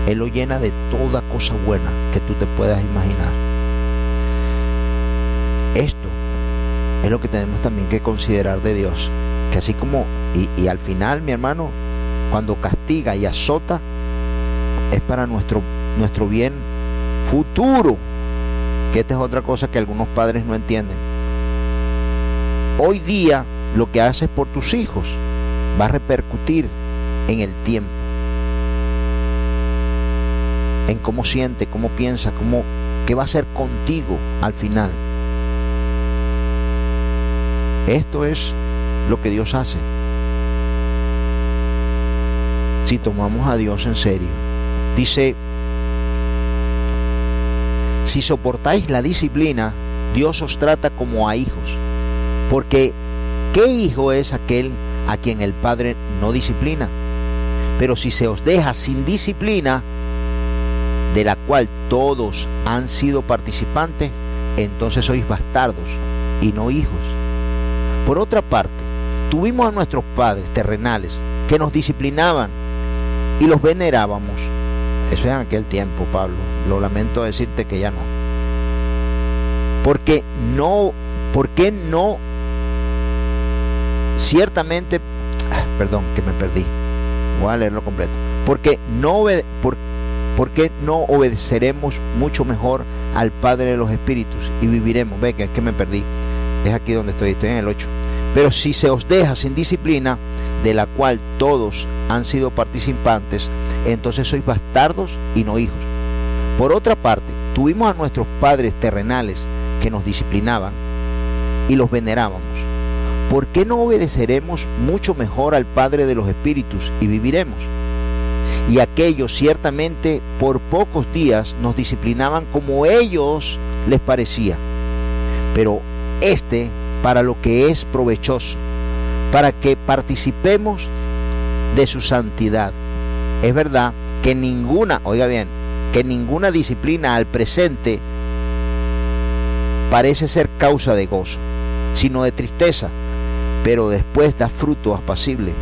Él lo llena de toda cosa buena que tú te puedas imaginar. Esto es lo que tenemos también que considerar de Dios. Que así como, y, y al final, mi hermano, cuando castiga y azota, es para nuestro, nuestro bien futuro. Que esta es otra cosa que algunos padres no entienden hoy día lo que haces por tus hijos va a repercutir en el tiempo, en cómo siente, cómo piensa, cómo, qué va a hacer contigo al final. Esto es lo que Dios hace. Si tomamos a Dios en serio. Dice, si soportáis la disciplina, Dios os trata como a hijos. Porque, ¿qué hijo es aquel a quien el Padre no disciplina? Pero si se os deja sin disciplina, de la cual todos han sido participantes, entonces sois bastardos y no hijos. Por otra parte, tuvimos a nuestros padres terrenales que nos disciplinaban y los venerábamos. Eso en aquel tiempo, Pablo. Lo lamento decirte que ya no. Porque no, ¿por qué no Ciertamente, ah, perdón, que me perdí. Voy a leerlo completo. Porque no por, porque no obedeceremos mucho mejor al Padre de los Espíritus y viviremos. Ve que es que me perdí. Es aquí donde estoy, estoy en el 8. Pero si se os deja sin disciplina, de la cual todos han sido participantes, entonces sois bastardos y no hijos. Por otra parte, tuvimos a nuestros padres terrenales que nos disciplinaban y los venerábamos ¿por qué no obedeceremos mucho mejor al Padre de los Espíritus y viviremos? Y aquellos ciertamente por pocos días nos disciplinaban como ellos les parecía, pero este para lo que es provechoso, para que participemos de su santidad. Es verdad que ninguna, oiga bien, que ninguna disciplina al presente parece ser causa de gozo, sino de tristeza pero después da fruto apacible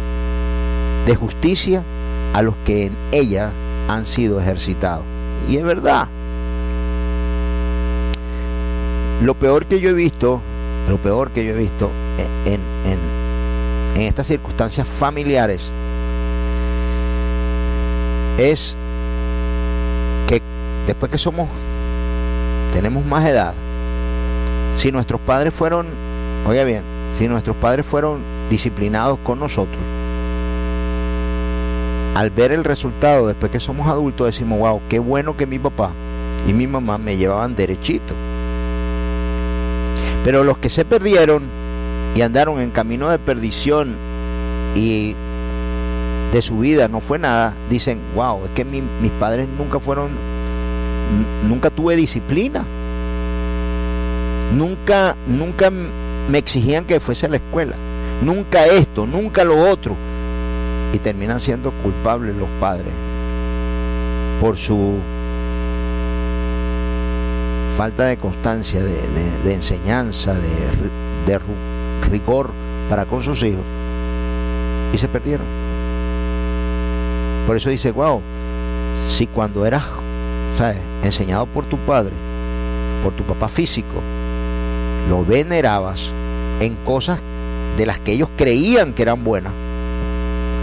de justicia a los que en ella han sido ejercitados. Y es verdad. Lo peor que yo he visto, lo peor que yo he visto en, en estas circunstancias familiares es que después que somos, tenemos más edad, si nuestros padres fueron, oiga bien, si nuestros padres fueron disciplinados con nosotros, al ver el resultado después que somos adultos decimos, wow, qué bueno que mi papá y mi mamá me llevaban derechito. Pero los que se perdieron y andaron en camino de perdición y de su vida no fue nada, dicen, wow, es que mis padres nunca fueron, nunca tuve disciplina. Nunca, nunca me exigían que fuese a la escuela. Nunca esto, nunca lo otro. Y terminan siendo culpables los padres por su falta de constancia, de, enseñanza, de, de rigor para con sus hijos. Y se perdieron. Por eso dice, wow, si cuando eras ¿sabes? enseñado por tu padre, por tu papá físico, lo venerabas en cosas de las que ellos creían que eran buenas,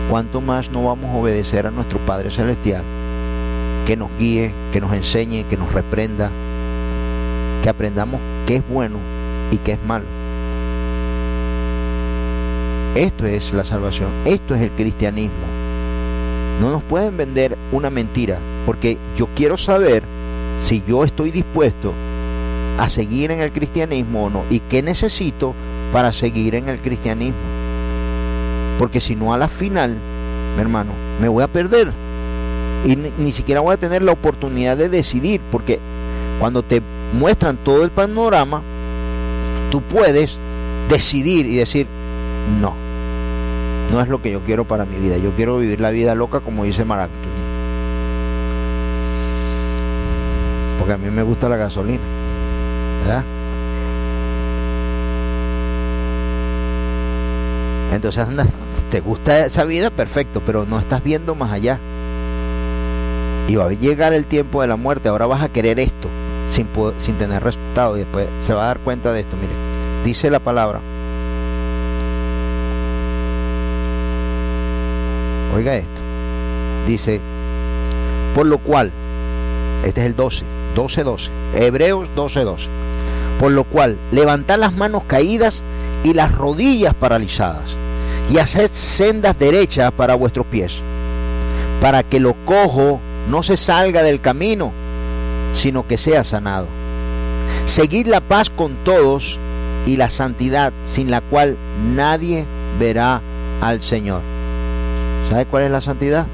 ¿cuánto más no vamos a obedecer a nuestro Padre Celestial? Que nos guíe, que nos enseñe, que nos reprenda, que aprendamos qué es bueno y qué es malo. Esto es la salvación, esto es el cristianismo. No nos pueden vender una mentira, porque yo quiero saber si yo estoy dispuesto a seguir en el cristianismo o no y qué necesito para seguir en el cristianismo. Porque si no a la final, mi hermano, me voy a perder y ni, siquiera voy a tener la oportunidad de decidir, porque cuando te muestran todo el panorama, tú puedes decidir y decir, no, no es lo que yo quiero para mi vida, yo quiero vivir la vida loca como dice Mark Porque a mí me gusta la gasolina. Entonces andas, te gusta esa vida, perfecto, pero no estás viendo más allá. Y va a llegar el tiempo de la muerte, ahora vas a querer esto sin, sin tener resultado y después se va a dar cuenta de esto. Mire, dice la palabra. Oiga esto. Dice, por lo cual, este es el 12, 12, 12, Hebreos 12, 12 por lo cual, levantad las manos caídas y las rodillas paralizadas, y haced sendas derechas para vuestros pies, para que lo cojo no se salga del camino, sino que sea sanado. Seguid la paz con todos y la santidad, sin la cual nadie verá al Señor. ¿Sabe cuál es la santidad?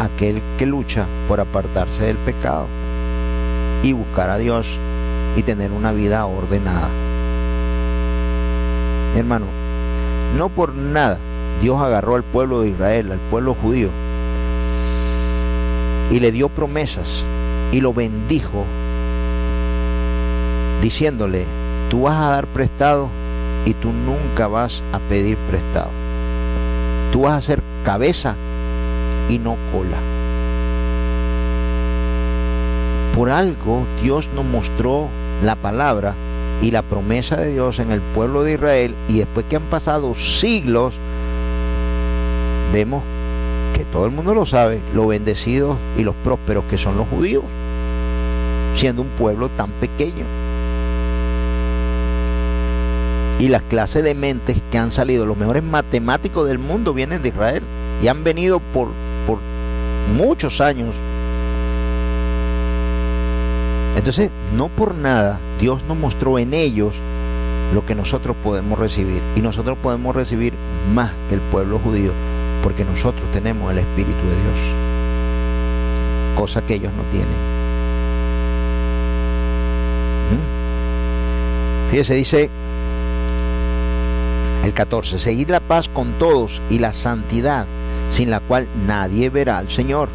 Aquel que lucha por apartarse del pecado y buscar a Dios y tener una vida ordenada. hermano, no por nada Dios agarró al pueblo de Israel, al pueblo judío, y le dio promesas y lo bendijo, diciéndole, tú vas a dar prestado y tú nunca vas a pedir prestado. Tú vas a ser cabeza y no cola. Por algo Dios nos mostró la palabra y la promesa de Dios en el pueblo de Israel y después que han pasado siglos, vemos que todo el mundo lo sabe, los bendecidos y los prósperos que son los judíos, siendo un pueblo tan pequeño. Y las clases de mentes que han salido, los mejores matemáticos del mundo vienen de Israel y han venido por, por muchos años entonces, no por nada Dios nos mostró en ellos lo que nosotros podemos recibir. Y nosotros podemos recibir más que el pueblo judío, porque nosotros tenemos el Espíritu de Dios, cosa que ellos no tienen. ¿Mm? Dice el 14, seguir la paz con todos y la santidad, sin la cual nadie verá al Señor.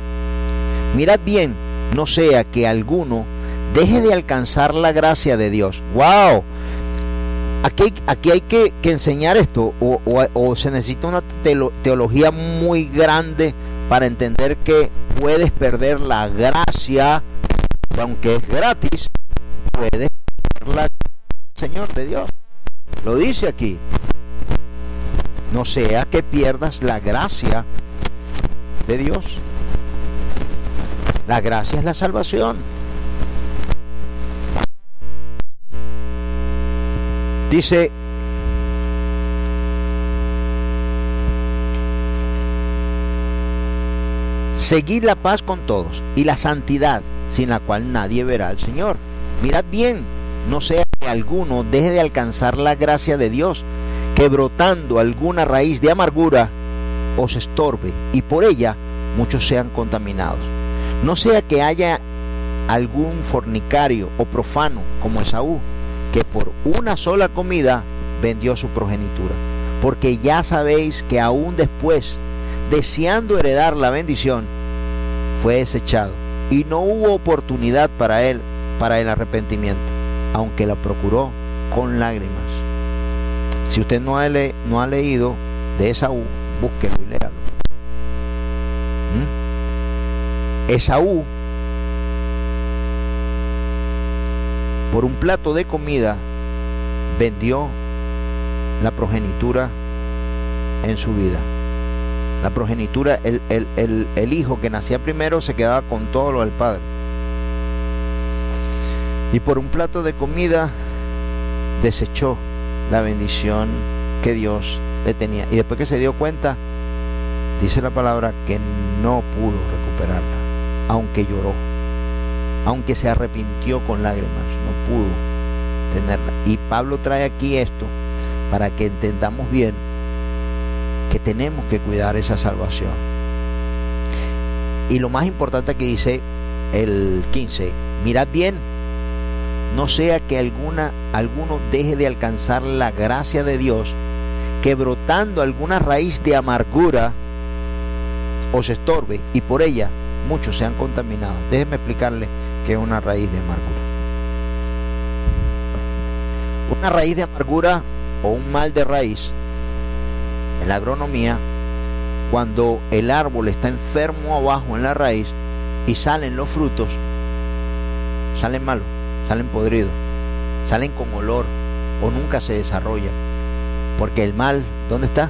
Mirad bien, no sea que alguno deje de alcanzar la gracia de Dios. ¡Wow! Aquí, aquí hay que, enseñar esto, o, se necesita una teología muy grande para entender que puedes perder la gracia, aunque es gratis, puedes perder la Señor de Dios. Lo dice aquí. No sea que pierdas la gracia de Dios. La gracia es la salvación. Dice seguir la paz con todos y la santidad, sin la cual nadie verá al Señor. Mirad bien, no sea que alguno deje de alcanzar la gracia de Dios, que brotando alguna raíz de amargura os estorbe y por ella muchos sean contaminados. No sea que haya algún fornicario o profano como Esaú, que por una sola comida vendió su progenitura. Porque ya sabéis que aún después, deseando heredar la bendición, fue desechado y no hubo oportunidad para él para el arrepentimiento, aunque la procuró con lágrimas. Si usted no ha, leído de Esaú, búsquelo y léalo. ¿Mm? Esaú, por un plato de comida, vendió la progenitura en su vida la progenitura, el, hijo que nacía primero se quedaba con todo lo del padre. Y por un plato de comida desechó la bendición que Dios le tenía. Y después que se dio cuenta, dice la palabra que no pudo recuperarla, aunque lloró, aunque se arrepintió con lágrimas, no pudo tenerla. Y Pablo trae aquí esto para que entendamos bien que tenemos que cuidar esa salvación. Y lo más importante que dice el 15, mirad bien, no sea que alguna, alguno deje de alcanzar la gracia de Dios, que brotando alguna raíz de amargura os estorbe y por ella muchos sean contaminados. Déjenme explicarle qué es una raíz de amargura. Una raíz de amargura o un mal de raíz en la agronomía, cuando el árbol está enfermo abajo en la raíz y salen los frutos, salen malos, salen podridos, salen con olor o nunca se desarrollan. Porque el mal, ¿dónde está?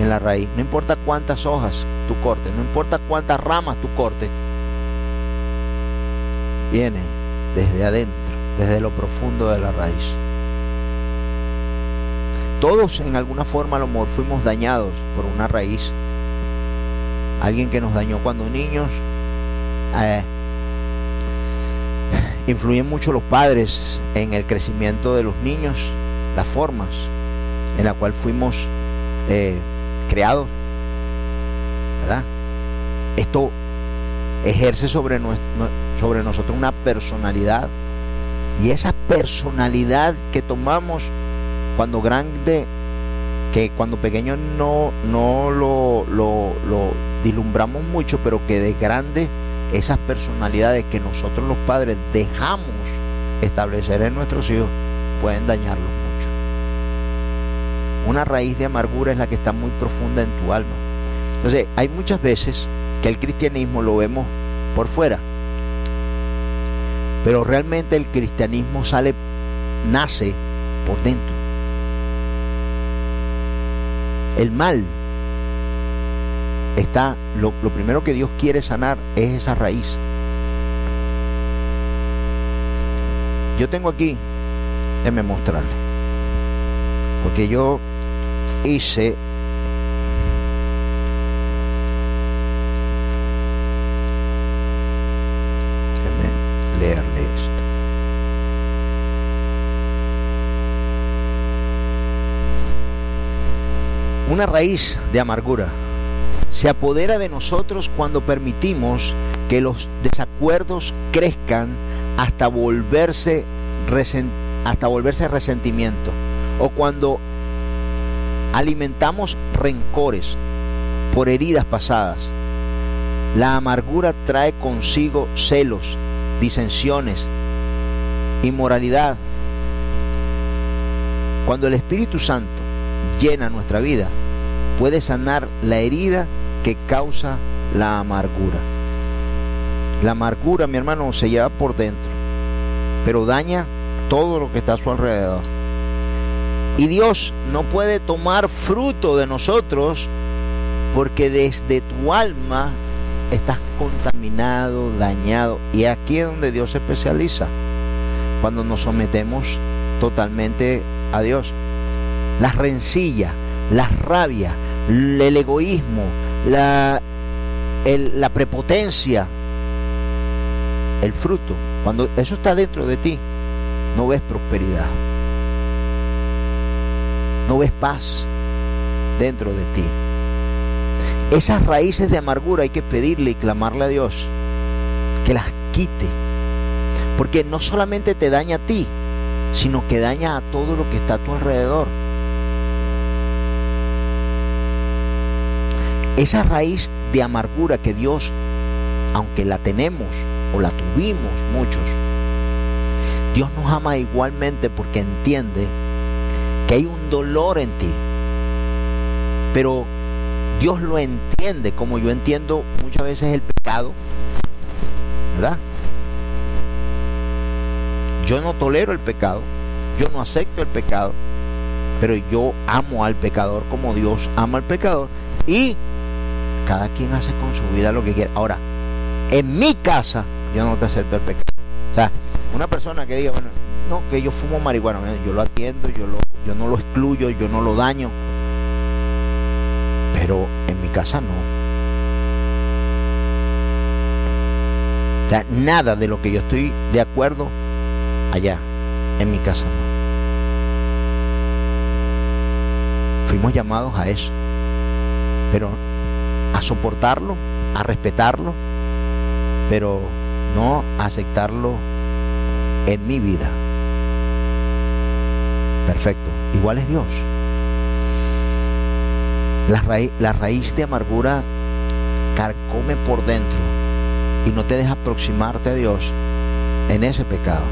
En la raíz. No importa cuántas hojas tú cortes, no importa cuántas ramas tú cortes, viene desde adentro, desde lo profundo de la raíz. Todos en alguna forma a lo mejor fuimos dañados por una raíz. Alguien que nos dañó cuando niños. Eh, influyen mucho los padres en el crecimiento de los niños, las formas en la cual fuimos eh, creados. ¿Verdad? Esto ejerce sobre, nosotros una personalidad. Y esa personalidad que tomamos cuando grande, que cuando pequeño no, no lo, lo, lo dislumbramos mucho, pero que de grande esas personalidades que nosotros los padres dejamos establecer en nuestros hijos pueden dañarlos mucho. Una raíz de amargura es la que está muy profunda en tu alma. Entonces, hay muchas veces que el cristianismo lo vemos por fuera, pero realmente el cristianismo sale, nace por dentro. El mal está, lo, primero que Dios quiere sanar es esa raíz. Yo tengo aquí, déjeme mostrarle, porque yo hice una raíz de amargura se apodera de nosotros cuando permitimos que los desacuerdos crezcan hasta volverse, hasta volverse resentimiento o cuando alimentamos rencores por heridas pasadas. La amargura trae consigo celos, disensiones, inmoralidad. Cuando el Espíritu Santo llena nuestra vida, puede sanar la herida que causa la amargura. La amargura, mi hermano, se lleva por dentro, pero daña todo lo que está a su alrededor. Y Dios no puede tomar fruto de nosotros porque desde tu alma estás contaminado, dañado. Y aquí es donde Dios se especializa, cuando nos sometemos totalmente a Dios. La rencilla, la rabia, el egoísmo, la, la prepotencia, el fruto, cuando eso está dentro de ti, no ves prosperidad, no ves paz dentro de ti. Esas raíces de amargura hay que pedirle y clamarle a Dios que las quite, porque no solamente te daña a ti, sino que daña a todo lo que está a tu alrededor. Esa raíz de amargura que Dios, aunque la tenemos o la tuvimos muchos, Dios nos ama igualmente porque entiende que hay un dolor en ti. Pero Dios lo entiende como yo entiendo muchas veces el pecado, ¿verdad? Yo no tolero el pecado, yo no acepto el pecado, pero yo amo al pecador como Dios ama al pecador y cada quien hace con su vida lo que quiere. Ahora, en mi casa yo no te acepto el pecado. O sea, una persona que diga, bueno, no, que yo fumo marihuana, yo lo atiendo, yo, lo, yo no lo excluyo, yo no lo daño, pero en mi casa no. O sea, nada de lo que yo estoy de acuerdo allá, en mi casa no. Fuimos llamados a eso, pero a soportarlo, a respetarlo, pero no a aceptarlo en mi vida. Perfecto. Igual es Dios. La raíz, de amargura carcome por dentro y no te deja aproximarte a Dios en ese pecado.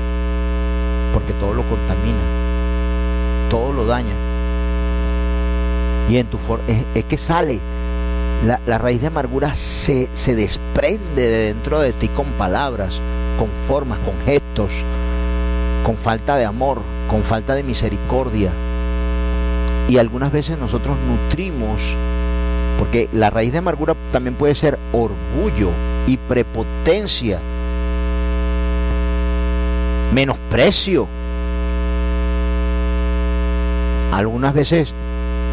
Porque todo lo contamina, todo lo daña. Y en tu es, es que sale, la, raíz de amargura se, se desprende de dentro de ti con palabras, con formas, con gestos, con falta de amor, con falta de misericordia. Y algunas veces nosotros nutrimos, porque la raíz de amargura también puede ser orgullo y prepotencia, menosprecio. Algunas veces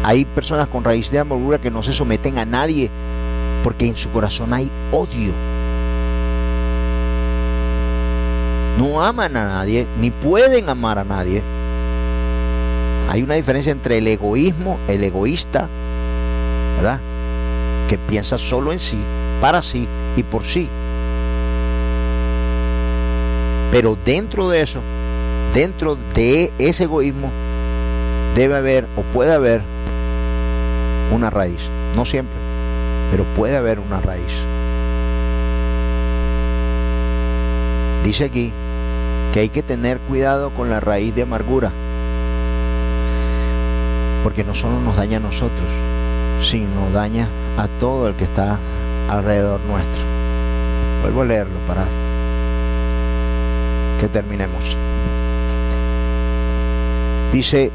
hay personas con raíz de amargura que no se someten a nadie porque en su corazón hay odio no aman a nadie, ni pueden amar a nadie. Hay una diferencia entre el egoísmo, el egoísta, ¿verdad? Que piensa solo en sí, para sí y por sí. Pero dentro de eso, dentro de ese egoísmo, debe haber o puede haber una raíz. No siempre, pero puede haber una raíz. Dice aquí que hay que tener cuidado con la raíz de amargura, porque no solo nos daña a nosotros, sino daña a todo el que está alrededor nuestro. Vuelvo a leerlo para que terminemos. Dice,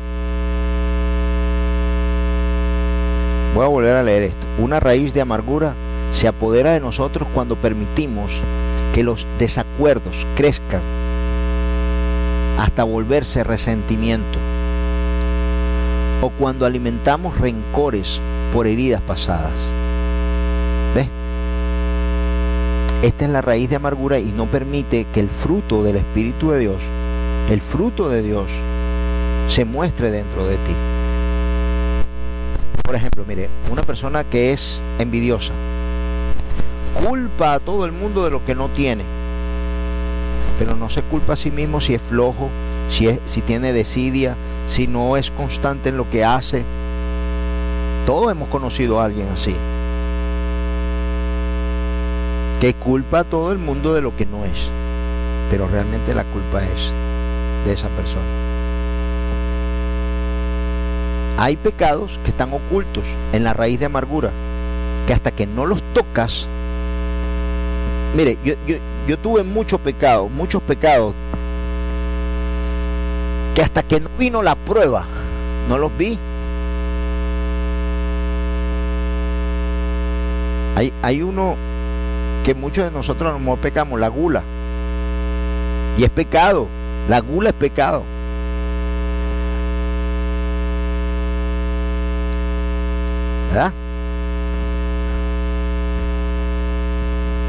voy a volver a leer esto, una raíz de amargura se apodera de nosotros cuando permitimos que los desacuerdos crezcan hasta volverse resentimiento. O cuando alimentamos rencores por heridas pasadas. ¿Ves? Esta es la raíz de amargura y no permite que el fruto del Espíritu de Dios, el fruto de Dios, se muestre dentro de ti. Por ejemplo, mire, una persona que es envidiosa, culpa a todo el mundo de lo que no tiene pero no se culpa a sí mismo si es flojo, si, es, si tiene desidia, si no es constante en lo que hace. Todos hemos conocido a alguien así, que culpa a todo el mundo de lo que no es, pero realmente la culpa es de esa persona. Hay pecados que están ocultos en la raíz de amargura, que hasta que no los tocas, mire, yo, tuve muchos pecados, muchos pecados que hasta que no vino la prueba, no los vi. Hay, hay uno que muchos de nosotros no pecamos, la gula. Y es pecado. La gula es pecado.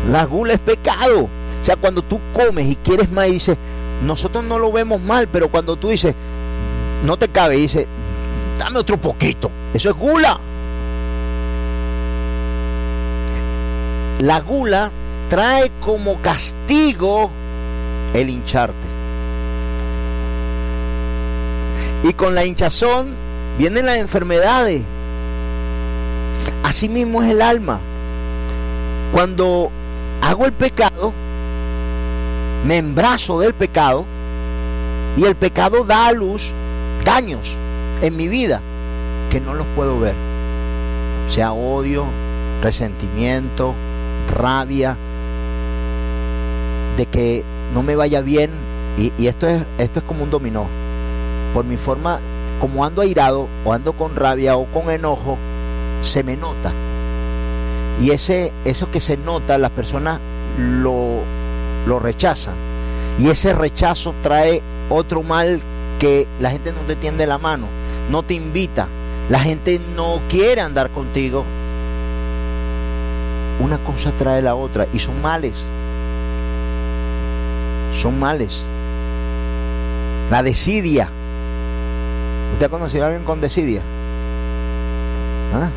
La gula es pecado. O sea, cuando tú comes y quieres más dices, nosotros no lo vemos mal, pero cuando tú dices, no te cabe, dices, dame otro poquito. Eso es gula. La gula trae como castigo el hincharte. Y con la hinchazón vienen las enfermedades. Así mismo es el alma. Cuando hago el pecado, me embrazo del pecado y el pecado da a luz daños en mi vida que no los puedo ver. Sea odio, resentimiento, rabia, de que no me vaya bien. Y, esto, es, esto es como un dominó. Por mi forma, como ando airado o ando con rabia o con enojo, se me nota. Y ese, eso que se nota, las personas lo, lo rechazan. Y ese rechazo trae otro mal que la gente no te tiende la mano, no te invita, la gente no quiere andar contigo. Una cosa trae la otra y son males. Son males. La desidia. ¿Usted ha conocido a alguien con desidia? ¿Ah?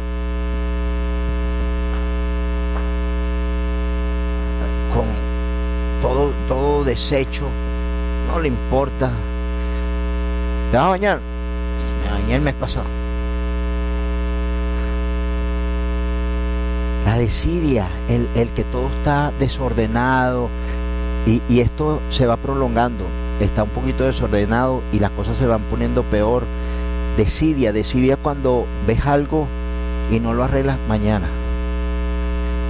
todo, todo deshecho, no le importa. ¿Te vas a bañar? Me bañé el mes pasado. La desidia, el, el que todo está desordenado y, y esto se va prolongando, está un poquito desordenado y las cosas se van poniendo peor. Desidia, desidia cuando ves algo y no lo arreglas mañana.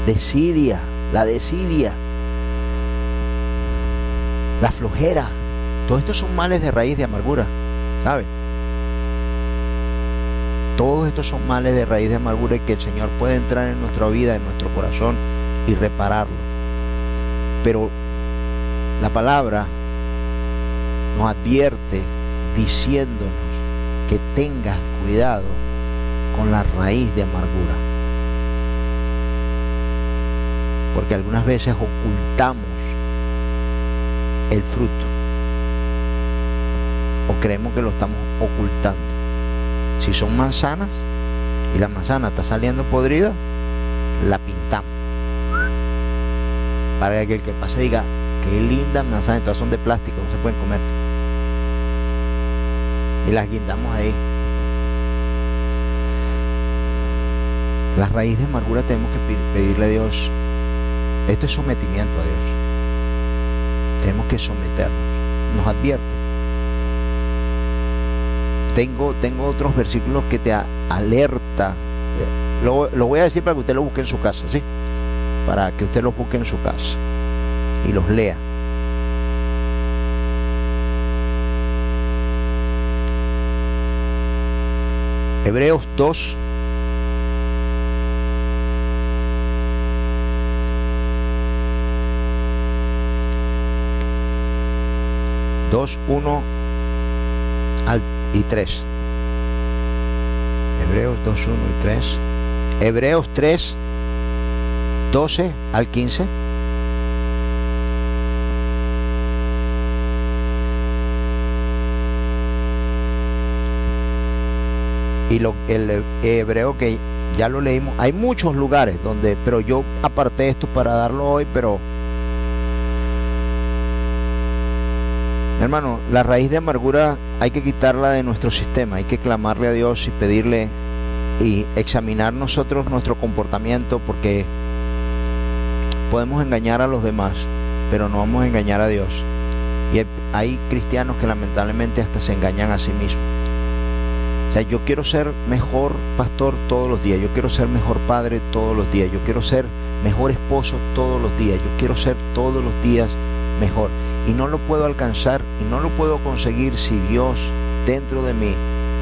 Desidia, la desidia la flojera. Todos estos son males de raíz de amargura, ¿sabe? Todos estos son males de raíz de amargura y que el Señor puede entrar en nuestra vida, en nuestro corazón y repararlo. Pero la palabra nos advierte diciéndonos que tengas cuidado con la raíz de amargura. Porque algunas veces ocultamos el fruto. O creemos que lo estamos ocultando. Si son manzanas y la manzana está saliendo podrida, la pintamos. Para que el que pase diga, qué linda manzana, todas son de plástico, no se pueden comer. Y las guindamos ahí. La raíz de amargura tenemos que pedirle a Dios. Esto es sometimiento a Dios. Tenemos que someternos. Nos advierte. Tengo, tengo otros versículos que te alerta. Eh, lo, lo voy a decir para que usted lo busque en su casa, ¿sí? Para que usted lo busque en su casa y los lea. Hebreos 2, 2, 1 y 3. Hebreos 2, 1 y 3. Hebreos 3, 12 al 15. Y lo, el hebreo que ya lo leímos, hay muchos lugares donde, pero yo aparté esto para darlo hoy, pero Hermano, la raíz de amargura hay que quitarla de nuestro sistema, hay que clamarle a Dios y pedirle y examinar nosotros nuestro comportamiento porque podemos engañar a los demás, pero no vamos a engañar a Dios. Y hay cristianos que lamentablemente hasta se engañan a sí mismos. O sea, yo quiero ser mejor pastor todos los días, yo quiero ser mejor padre todos los días, yo quiero ser mejor esposo todos los días, yo quiero ser todos los días mejor Y no lo puedo alcanzar y no lo puedo conseguir si Dios dentro de mí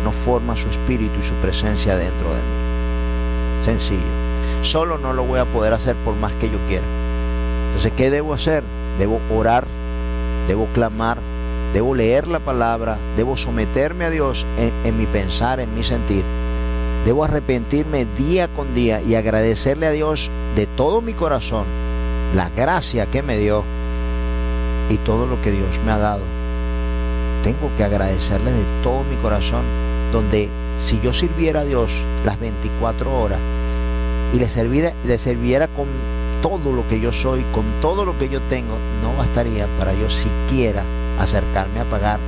no forma su espíritu y su presencia dentro de mí. Sencillo. Solo no lo voy a poder hacer por más que yo quiera. Entonces, ¿qué debo hacer? Debo orar, debo clamar, debo leer la palabra, debo someterme a Dios en, en mi pensar, en mi sentir. Debo arrepentirme día con día y agradecerle a Dios de todo mi corazón la gracia que me dio y todo lo que Dios me ha dado. Tengo que agradecerle de todo mi corazón, donde si yo sirviera a Dios las 24 horas y le sirviera, le sirviera con todo lo que yo soy, con todo lo que yo tengo, no bastaría para yo siquiera acercarme a pagar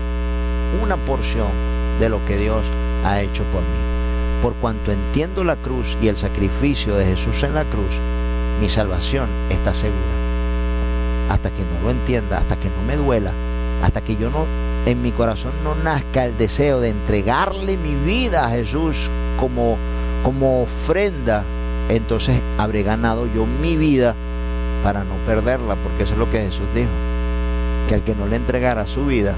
una porción de lo que Dios ha hecho por mí. Por cuanto entiendo la cruz y el sacrificio de Jesús en la cruz, mi salvación está segura hasta que no lo entienda, hasta que no me duela, hasta que yo no en mi corazón no nazca el deseo de entregarle mi vida a Jesús como como ofrenda, entonces habré ganado yo mi vida para no perderla, porque eso es lo que Jesús dijo, que al que no le entregara su vida,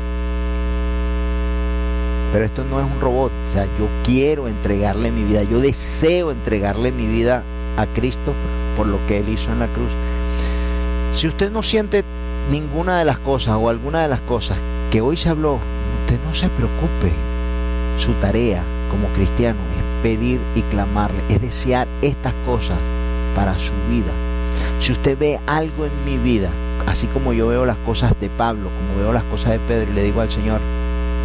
pero esto no es un robot, o sea, yo quiero entregarle mi vida, yo deseo entregarle mi vida a Cristo por lo que Él hizo en la cruz. Si usted no siente ninguna de las cosas o alguna de las cosas que hoy se habló, usted no se preocupe. Su tarea como cristiano es pedir y clamarle, es desear estas cosas para su vida. Si usted ve algo en mi vida, así como yo veo las cosas de Pablo, como veo las cosas de Pedro, y le digo al Señor,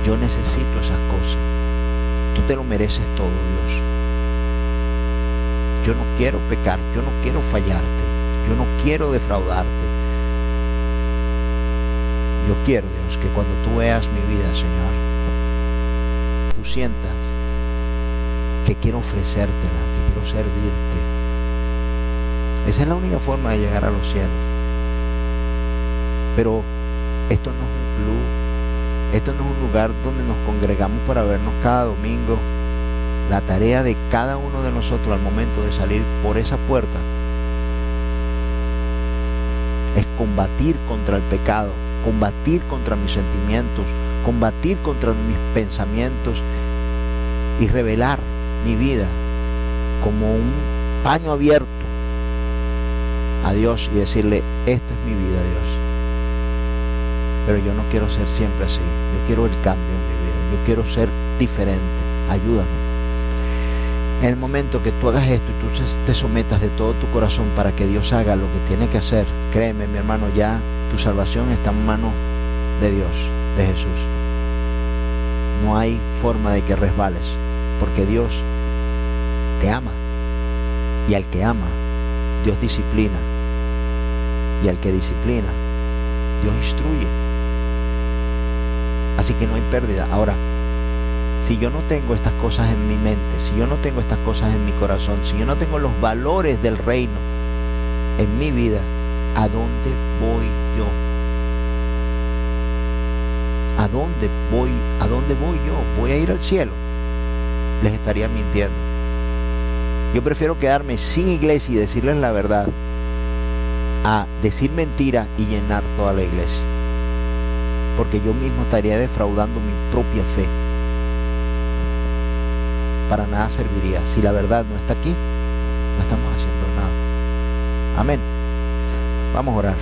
yo necesito esas cosas. Tú te lo mereces todo, Dios. Yo no quiero pecar, yo no quiero fallarte. Yo no quiero defraudarte. Yo quiero, Dios, que cuando tú veas mi vida, Señor, tú sientas que quiero ofrecértela, que quiero servirte. Esa es la única forma de llegar a los cielos. Pero esto no es un club, esto no es un lugar donde nos congregamos para vernos cada domingo. La tarea de cada uno de nosotros al momento de salir por esa puerta es combatir contra el pecado, combatir contra mis sentimientos, combatir contra mis pensamientos y revelar mi vida como un paño abierto a Dios y decirle, esto es mi vida, Dios. Pero yo no quiero ser siempre así, yo quiero el cambio en mi vida, yo quiero ser diferente, ayúdame. En el momento que tú hagas esto y tú te sometas de todo tu corazón para que Dios haga lo que tiene que hacer, créeme mi hermano, ya tu salvación está en manos de Dios, de Jesús. No hay forma de que resbales, porque Dios te ama. Y al que ama, Dios disciplina. Y al que disciplina, Dios instruye. Así que no hay pérdida. Ahora, si yo no tengo estas cosas en mi mente, si yo no tengo estas cosas en mi corazón, si yo no tengo los valores del reino en mi vida, ¿a dónde voy yo? ¿A dónde voy? ¿A dónde voy yo? ¿Voy a ir al cielo? Les estaría mintiendo. Yo prefiero quedarme sin iglesia y decirles la verdad a decir mentira y llenar toda la iglesia. Porque yo mismo estaría defraudando mi propia fe para nada serviría. Si la verdad no está aquí, no estamos haciendo nada. Amén. Vamos a orar.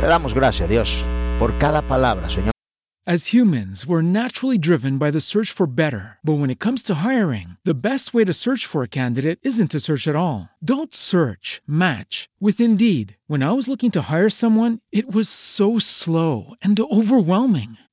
Te damos gracias, Dios, por cada palabra, Señor. As humans, we're naturally driven by the search for better. But when it comes to hiring, the best way to search for a candidate isn't to search at all. Don't search, match with Indeed. When I was looking to hire someone, it was so slow and overwhelming.